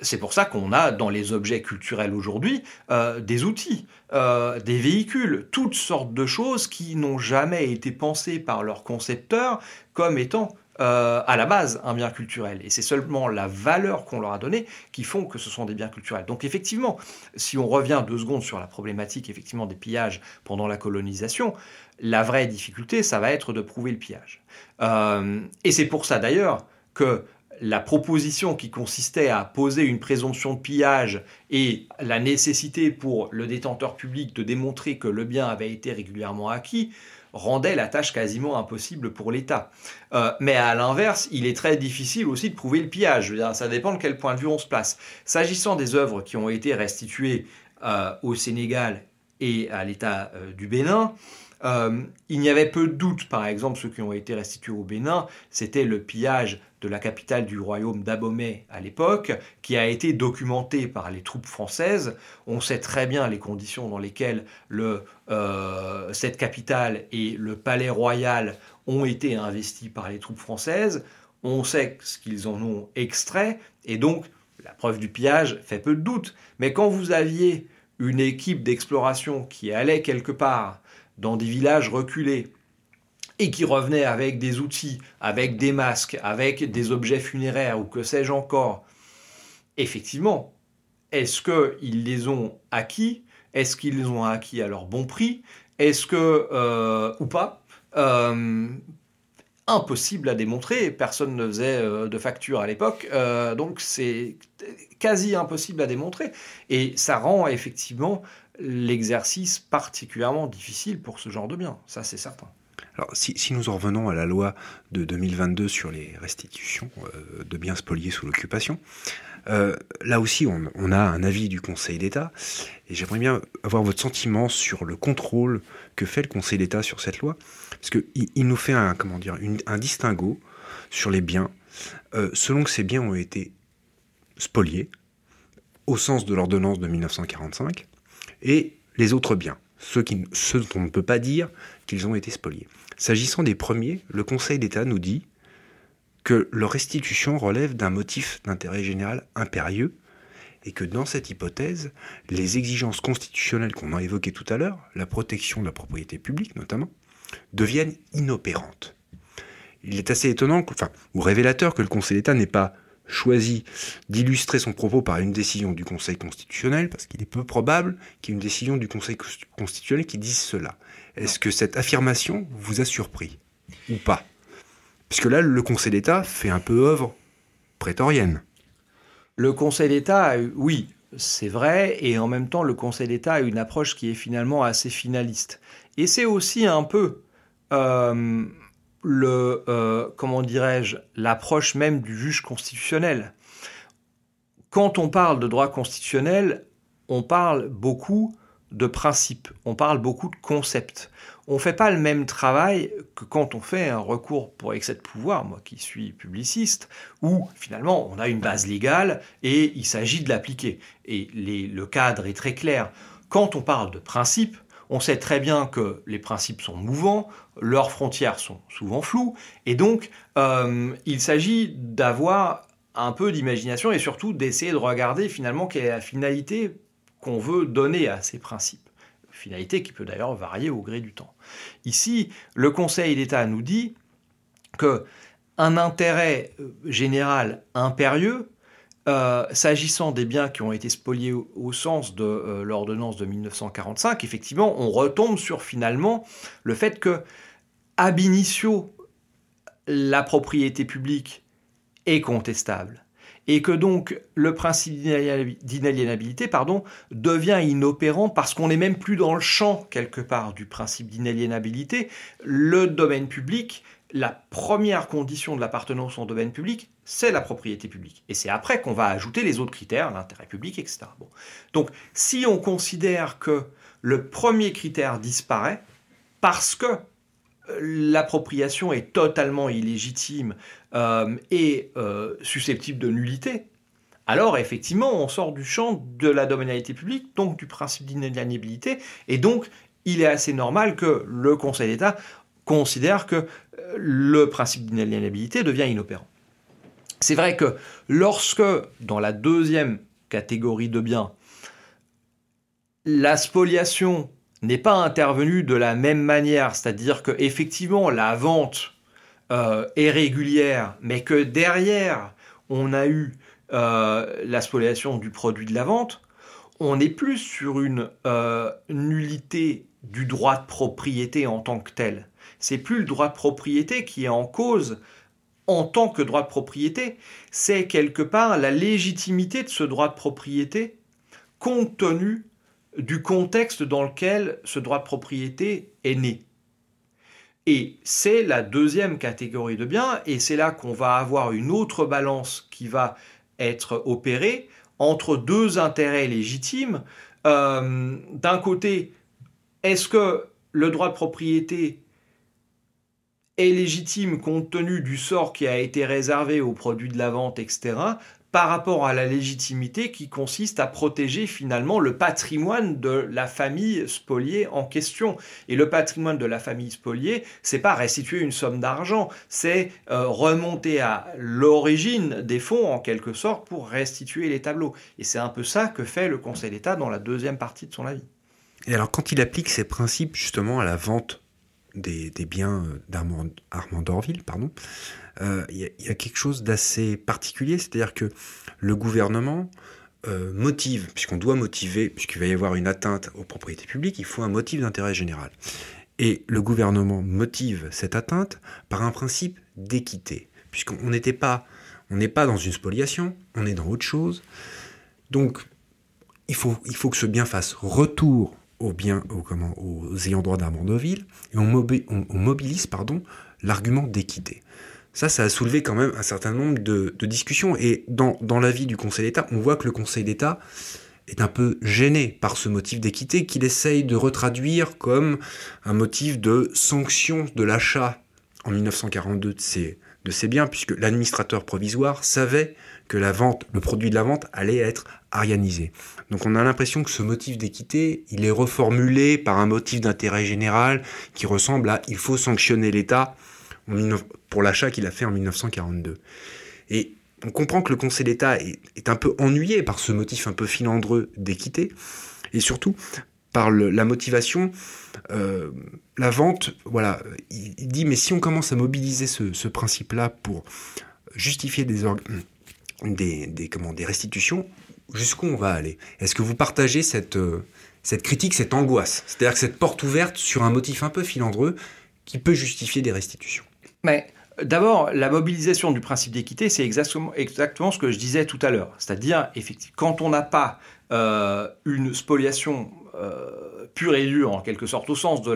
c'est pour ça qu'on a dans les objets culturels aujourd'hui euh, des outils, euh, des véhicules, toutes sortes de choses qui n'ont jamais été pensées par leurs concepteurs comme étant euh, à la base un bien culturel. Et c'est seulement la valeur qu'on leur a donnée qui font que ce sont des biens culturels. Donc effectivement, si on revient deux secondes sur la problématique effectivement des pillages pendant la colonisation, la vraie difficulté, ça va être de prouver le pillage. Et c'est pour ça d'ailleurs que la proposition qui consistait à poser une présomption de pillage et la nécessité pour le détenteur public de démontrer que le bien avait été régulièrement acquis rendait la tâche quasiment impossible pour l'État. Euh, mais à l'inverse, il est très difficile aussi de prouver le pillage. ça dépend de quel point de vue on se place. S'agissant des œuvres qui ont été restituées euh, au Sénégal et à l'État euh, du Bénin, il n'y avait peu de doute, par exemple, ceux qui ont été restitués au Bénin, c'était le pillage de la capitale du royaume d'Abomey à l'époque, qui a été documenté par les troupes françaises. On sait très bien les conditions dans lesquelles le, euh, cette capitale et le palais royal ont été investis par les troupes françaises. On sait ce qu'ils en ont extrait, et donc la preuve du pillage fait peu de doute. Mais quand vous aviez une équipe d'exploration qui allait quelque part dans des villages reculés, et qui revenaient avec des outils, avec des masques, avec des objets funéraires ou que sais-je encore, effectivement, est-ce qu'ils les ont acquis? Est-ce qu'ils les ont acquis à leur bon prix? Est-ce que, euh, ou pas? Euh, Impossible à démontrer, personne ne faisait euh, de facture à l'époque, donc c'est quasi impossible à démontrer. Et ça rend effectivement l'exercice particulièrement difficile pour ce genre de biens, ça c'est certain. Alors, si, nous en revenons à la loi de 2022 sur les restitutions euh, de biens spoliés sous l'occupation, euh, là aussi, on, a un avis du Conseil d'État, et j'aimerais bien avoir votre sentiment sur le contrôle que fait le Conseil d'État sur cette loi, parce qu'il il nous fait un, comment dire, un distinguo sur les biens, euh, selon que ces biens ont été spoliés, au sens de l'ordonnance de 1945, et les autres biens, ceux, dont on ne peut pas dire qu'ils ont été spoliés. S'agissant des premiers, le Conseil d'État nous dit que leur restitution relève d'un motif d'intérêt général impérieux et que dans cette hypothèse, les exigences constitutionnelles qu'on a évoquées tout à l'heure, la protection de la propriété publique notamment, deviennent inopérantes. Il est assez étonnant, ou révélateur que le Conseil d'État n'ait pas choisi d'illustrer son propos par une décision du Conseil constitutionnel, parce qu'il est peu probable qu'il y ait une décision du Conseil constitutionnel qui dise cela. Est-ce que cette affirmation vous a surpris ou pas? Puisque là, le Conseil d'État fait un peu œuvre prétorienne. Le Conseil d'État, oui, c'est vrai, et en même temps, le Conseil d'État a une approche qui est finalement assez finaliste. Et c'est aussi un peu euh, le, euh, comment dirais-je, l'approche même du juge constitutionnel. Quand on parle de droit constitutionnel, on parle beaucoup de principes, on parle beaucoup de concepts. On ne fait pas le même travail que quand on fait un recours pour excès de pouvoir, moi qui suis publiciste, où finalement on a une base légale et il s'agit de l'appliquer. Et le cadre est très clair. Quand on parle de principes, on sait très bien que les principes sont mouvants, leurs frontières sont souvent floues, et donc euh, il s'agit d'avoir un peu d'imagination et surtout d'essayer de regarder finalement quelle est la finalité qu'on veut donner à ces principes. Finalité qui peut d'ailleurs varier au gré du temps. Ici, le Conseil d'État nous dit que un intérêt euh, général impérieux euh, s'agissant des biens qui ont été spoliés au, sens de euh, l'ordonnance de 1945, effectivement, on retombe sur finalement le fait que, ab initio, la propriété publique est contestable et que donc le principe d'inaliénabilité pardon, devient inopérant parce qu'on n'est même plus dans le champ quelque part du principe d'inaliénabilité. Le domaine public la première condition de l'appartenance au domaine public, c'est la propriété publique. Et c'est après qu'on va ajouter les autres critères, l'intérêt public, etc. Donc, si on considère que le premier critère disparaît parce que euh, l'appropriation est totalement illégitime euh, et euh, susceptible de nullité, alors effectivement, on sort du champ de la domanialité publique, donc du principe d'inaliénabilité, et donc il est assez normal que le Conseil d'État considère que euh, le principe d'inaliénabilité devient inopérant. C'est vrai que lorsque, dans la deuxième catégorie de biens, la spoliation n'est pas intervenue de la même manière, c'est-à-dire que effectivement la vente euh, est régulière, mais que derrière, on a eu euh, la spoliation du produit de la vente, on n'est plus sur une nullité du droit de propriété en tant que tel. C'est plus le droit de propriété qui est en cause en tant que droit de propriété, c'est quelque part la légitimité de ce droit de propriété compte tenu du contexte dans lequel ce droit de propriété est né. Et c'est la deuxième catégorie de biens, et c'est là qu'on va avoir une autre balance qui va être opérée entre deux intérêts légitimes. Euh, d'un côté, est-ce que le droit de propriété est légitime compte tenu du sort qui a été réservé aux produits de la vente, etc., par rapport à la légitimité qui consiste à protéger finalement le patrimoine de la famille spoliée en question. Et le patrimoine de la famille spoliée, c'est pas restituer une somme d'argent, c'est euh, remonter à l'origine des fonds en quelque sorte pour restituer les tableaux. Et c'est un peu ça que fait le Conseil d'État dans la deuxième partie de son avis. Et alors quand il applique ces principes justement à la vente des, biens euh, d'Armand d'Orville, pardon, euh, il y, a quelque chose d'assez particulier, c'est-à-dire que le gouvernement euh, motive, puisqu'on doit motiver, puisqu'il va y avoir une atteinte aux propriétés publiques, il faut un motif d'intérêt général. Et le gouvernement motive cette atteinte par un principe d'équité, puisqu'on n'était pas, on n'est pas dans une spoliation, on est dans autre chose. Donc, il faut, il faut que ce bien fasse retour aux biens, aux, comment, aux ayants droit d'Armandoville, et on, mobilise pardon l'argument d'équité. Ça, ça a soulevé quand même un certain nombre de, discussions. Et dans, l'avis du Conseil d'État, on voit que le Conseil d'État est un peu gêné par ce motif d'équité qu'il essaye de retraduire comme un motif de sanction de l'achat en 1942 de ces, de ces biens, puisque l'administrateur provisoire savait que la vente, le produit de la vente allait être arianisé. Donc on a l'impression que ce motif d'équité, il est reformulé par un motif d'intérêt général qui ressemble à il faut sanctionner l'État pour l'achat qu'il a fait en 1942. Et on comprend que le Conseil d'État est, un peu ennuyé par ce motif un peu filandreux d'équité, et surtout par la motivation, euh, la vente, voilà, il, dit mais si on commence à mobiliser ce, principe-là pour justifier des, des, des, comment, des restitutions, jusqu'où on va aller? Est-ce que vous partagez cette, euh, cette critique, cette angoisse? C'est-à-dire que cette porte ouverte sur un motif un peu filandreux qui peut justifier des restitutions? Mais d'abord, la mobilisation du principe d'équité, c'est exactement, exactement ce que je disais tout à l'heure. C'est-à-dire, effectivement, quand on n'a pas euh, une spoliation euh, pure et dure, en quelque sorte, au sens de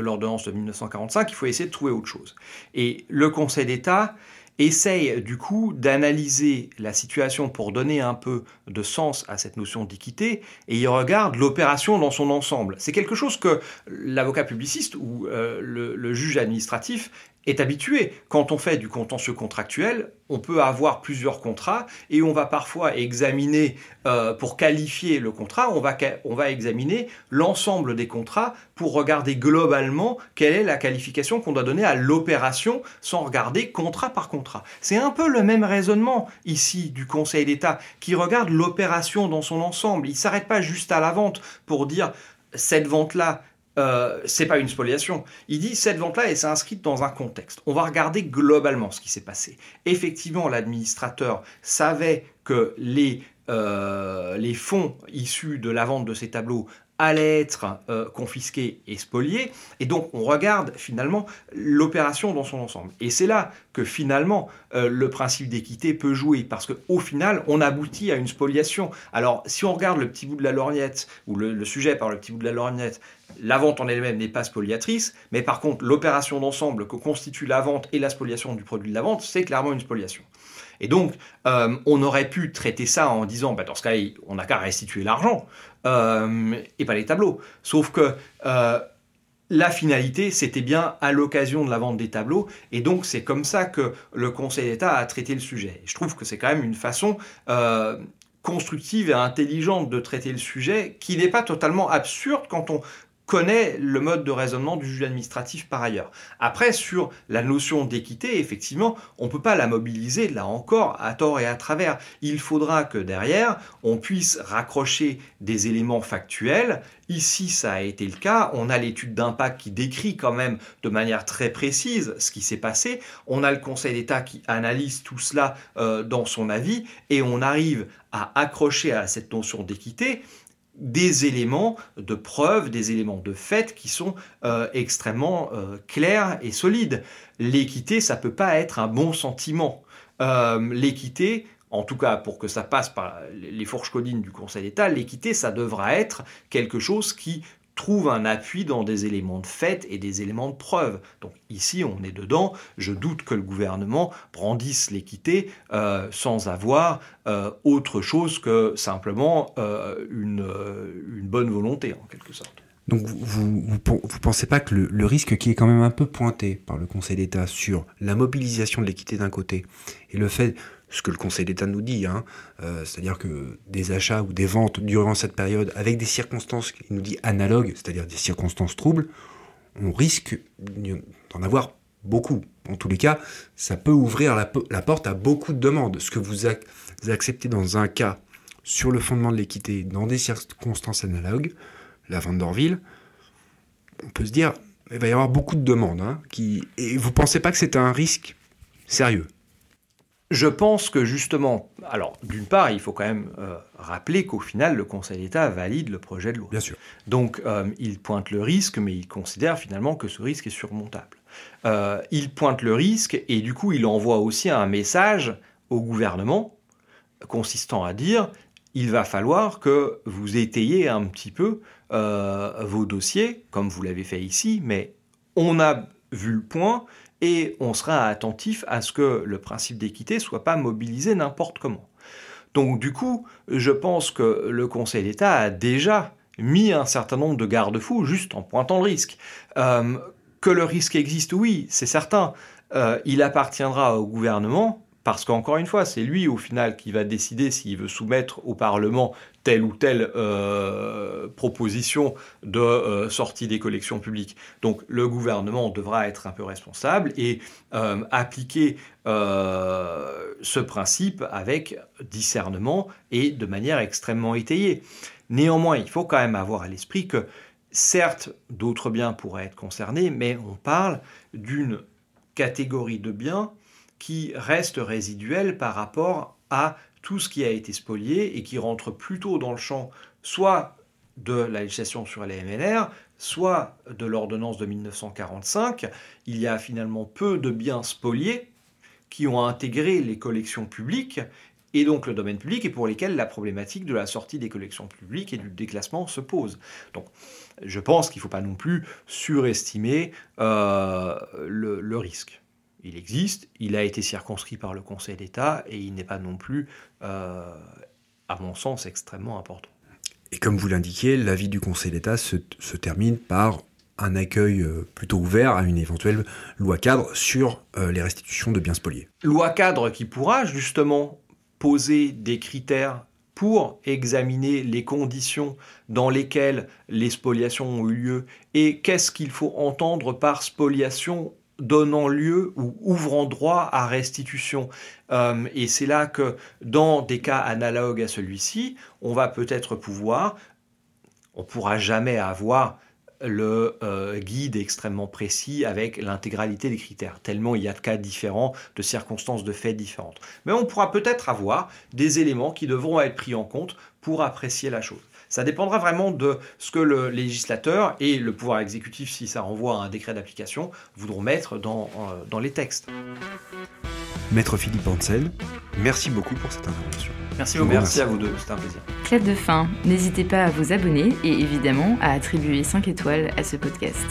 l'ordonnance de, de 1945, il faut essayer de trouver autre chose. Et le Conseil d'État essaye du coup d'analyser la situation pour donner un peu de sens à cette notion d'équité et il regarde l'opération dans son ensemble. C'est quelque chose que l'avocat publiciste ou euh, le, juge administratif est habitué. Quand on fait du contentieux contractuel, on peut avoir plusieurs contrats et on va parfois examiner, euh, pour qualifier le contrat, on va, on va examiner l'ensemble des contrats pour regarder globalement quelle est la qualification qu'on doit donner à l'opération sans regarder contrat par contrat. C'est un peu le même raisonnement ici du Conseil d'État qui regarde l'opération dans son ensemble. Il ne s'arrête pas juste à la vente pour dire cette vente-là, euh, c'est pas une spoliation. Il dit cette vente-là, elle s'est inscrite dans un contexte. On va regarder globalement ce qui s'est passé. Effectivement, l'administrateur savait que les, euh, fonds issus de la vente de ces tableaux allaient être euh, confisqués et spoliés. Et donc, on regarde finalement l'opération dans son ensemble. Et c'est là que finalement, le principe d'équité peut jouer, parce qu'au final, on aboutit à une spoliation. Alors, si on regarde le petit bout de la lorgnette, ou le sujet par le petit bout de la lorgnette, la vente en elle-même n'est pas spoliatrice, mais par contre, l'opération d'ensemble que constitue la vente et la spoliation du produit de la vente, c'est clairement une spoliation. Et donc, euh, on aurait pu traiter ça en disant, bah, dans ce cas, on n'a qu'à restituer l'argent euh, et pas les tableaux. Sauf que euh, la finalité, c'était bien à l'occasion de la vente des tableaux, et donc c'est comme ça que le Conseil d'État a traité le sujet. je trouve que c'est quand même une façon constructive et intelligente de traiter le sujet, qui n'est pas totalement absurde quand on connaît le mode de raisonnement du juge administratif par ailleurs. Après, sur la notion d'équité, effectivement, on ne peut pas la mobiliser, là encore, à tort et à travers. Il faudra que derrière, on puisse raccrocher des éléments factuels. Ici, ça a été le cas. On a l'étude d'impact qui décrit quand même de manière très précise ce qui s'est passé. On a le Conseil d'État qui analyse tout cela euh, dans son avis et on arrive à accrocher à cette notion d'équité des éléments de preuve, des éléments de fait qui sont euh, extrêmement euh, clairs et solides. L'équité, ça peut pas être un bon sentiment. Euh, l'équité, en tout cas pour que ça passe par les fourches codines du Conseil d'État, l'équité, ça devra être quelque chose qui trouve un appui dans des éléments de fait et des éléments de preuve. Donc ici, on est dedans. Je doute que le gouvernement brandisse l'équité euh, sans avoir euh, autre chose que simplement euh, une, bonne volonté, en quelque sorte. Donc vous vous pensez pas que le, risque qui est quand même un peu pointé par le Conseil d'État sur la mobilisation de l'équité d'un côté et le fait ce que le Conseil d'État nous dit, hein, euh, c'est-à-dire que des achats ou des ventes durant cette période avec des circonstances, il nous dit analogues, c'est-à-dire des circonstances troubles, on risque d'en avoir beaucoup. En tous les cas, ça peut ouvrir la, porte à beaucoup de demandes. Ce que vous acceptez dans un cas sur le fondement de l'équité, dans des circonstances analogues, la vente d'Orville, on peut se dire, il va y avoir beaucoup de demandes. Hein, qui... Et vous ne pensez pas que c'est un risque sérieux? Je pense que justement, alors d'une part, il faut quand même euh, rappeler qu'au final, le Conseil d'État valide le projet de loi. Bien sûr. Donc, euh, il pointe le risque, mais il considère finalement que ce risque est surmontable. Euh, il pointe le risque et du coup, il envoie aussi un message au gouvernement consistant à dire il va falloir que vous étayiez un petit peu vos dossiers, comme vous l'avez fait ici, mais on a vu le point et on sera attentif à ce que le principe d'équité soit pas mobilisé n'importe comment. Donc du coup, je pense que le Conseil d'État a déjà mis un certain nombre de garde-fous juste en pointant le risque. Euh, que le risque existe, oui, c'est certain. Euh, il appartiendra au gouvernement parce qu'encore une fois, c'est lui au final qui va décider s'il veut soumettre au Parlement telle ou telle euh, proposition de euh, sortie des collections publiques. Donc le gouvernement devra être un peu responsable et euh, appliquer ce principe avec discernement et de manière extrêmement étayée. Néanmoins, il faut quand même avoir à l'esprit que certes, d'autres biens pourraient être concernés, mais on parle d'une catégorie de biens qui reste résiduel par rapport à tout ce qui a été spolié et qui rentre plutôt dans le champ soit de la législation sur les MNR, soit de l'ordonnance de 1945. Il y a finalement peu de biens spoliés qui ont intégré les collections publiques et donc le domaine public et pour lesquels la problématique de la sortie des collections publiques et du déclassement se pose. Donc je pense qu'il ne faut pas non plus surestimer euh, le, le risque il existe, il a été circonscrit par le Conseil d'État et il n'est pas non plus, euh, à mon sens, extrêmement important. Et comme vous l'indiquiez, l'avis du Conseil d'État se, termine par un accueil euh, plutôt ouvert à une éventuelle loi cadre sur euh, les restitutions de biens spoliés. Loi cadre qui pourra justement poser des critères pour examiner les conditions dans lesquelles les spoliations ont eu lieu et qu'est-ce qu'il faut entendre par spoliation donnant lieu ou ouvrant droit à restitution. Euh, et c'est là que dans des cas analogues à celui-ci, on va peut-être pouvoir, on pourra jamais avoir le euh, guide extrêmement précis avec l'intégralité des critères, tellement il y a de cas différents, de circonstances de faits différentes. Mais on pourra peut-être avoir des éléments qui devront être pris en compte pour apprécier la chose. Ça dépendra vraiment de ce que le législateur et le pouvoir exécutif, si ça renvoie à un décret d'application, voudront mettre dans, euh, dans les textes. Maître Philippe Ansel, merci beaucoup pour cette intervention. Merci beaucoup. Merci à vous deux, c'était un plaisir. Clap de fin, n'hésitez pas à vous abonner et évidemment à attribuer 5 étoiles à ce podcast.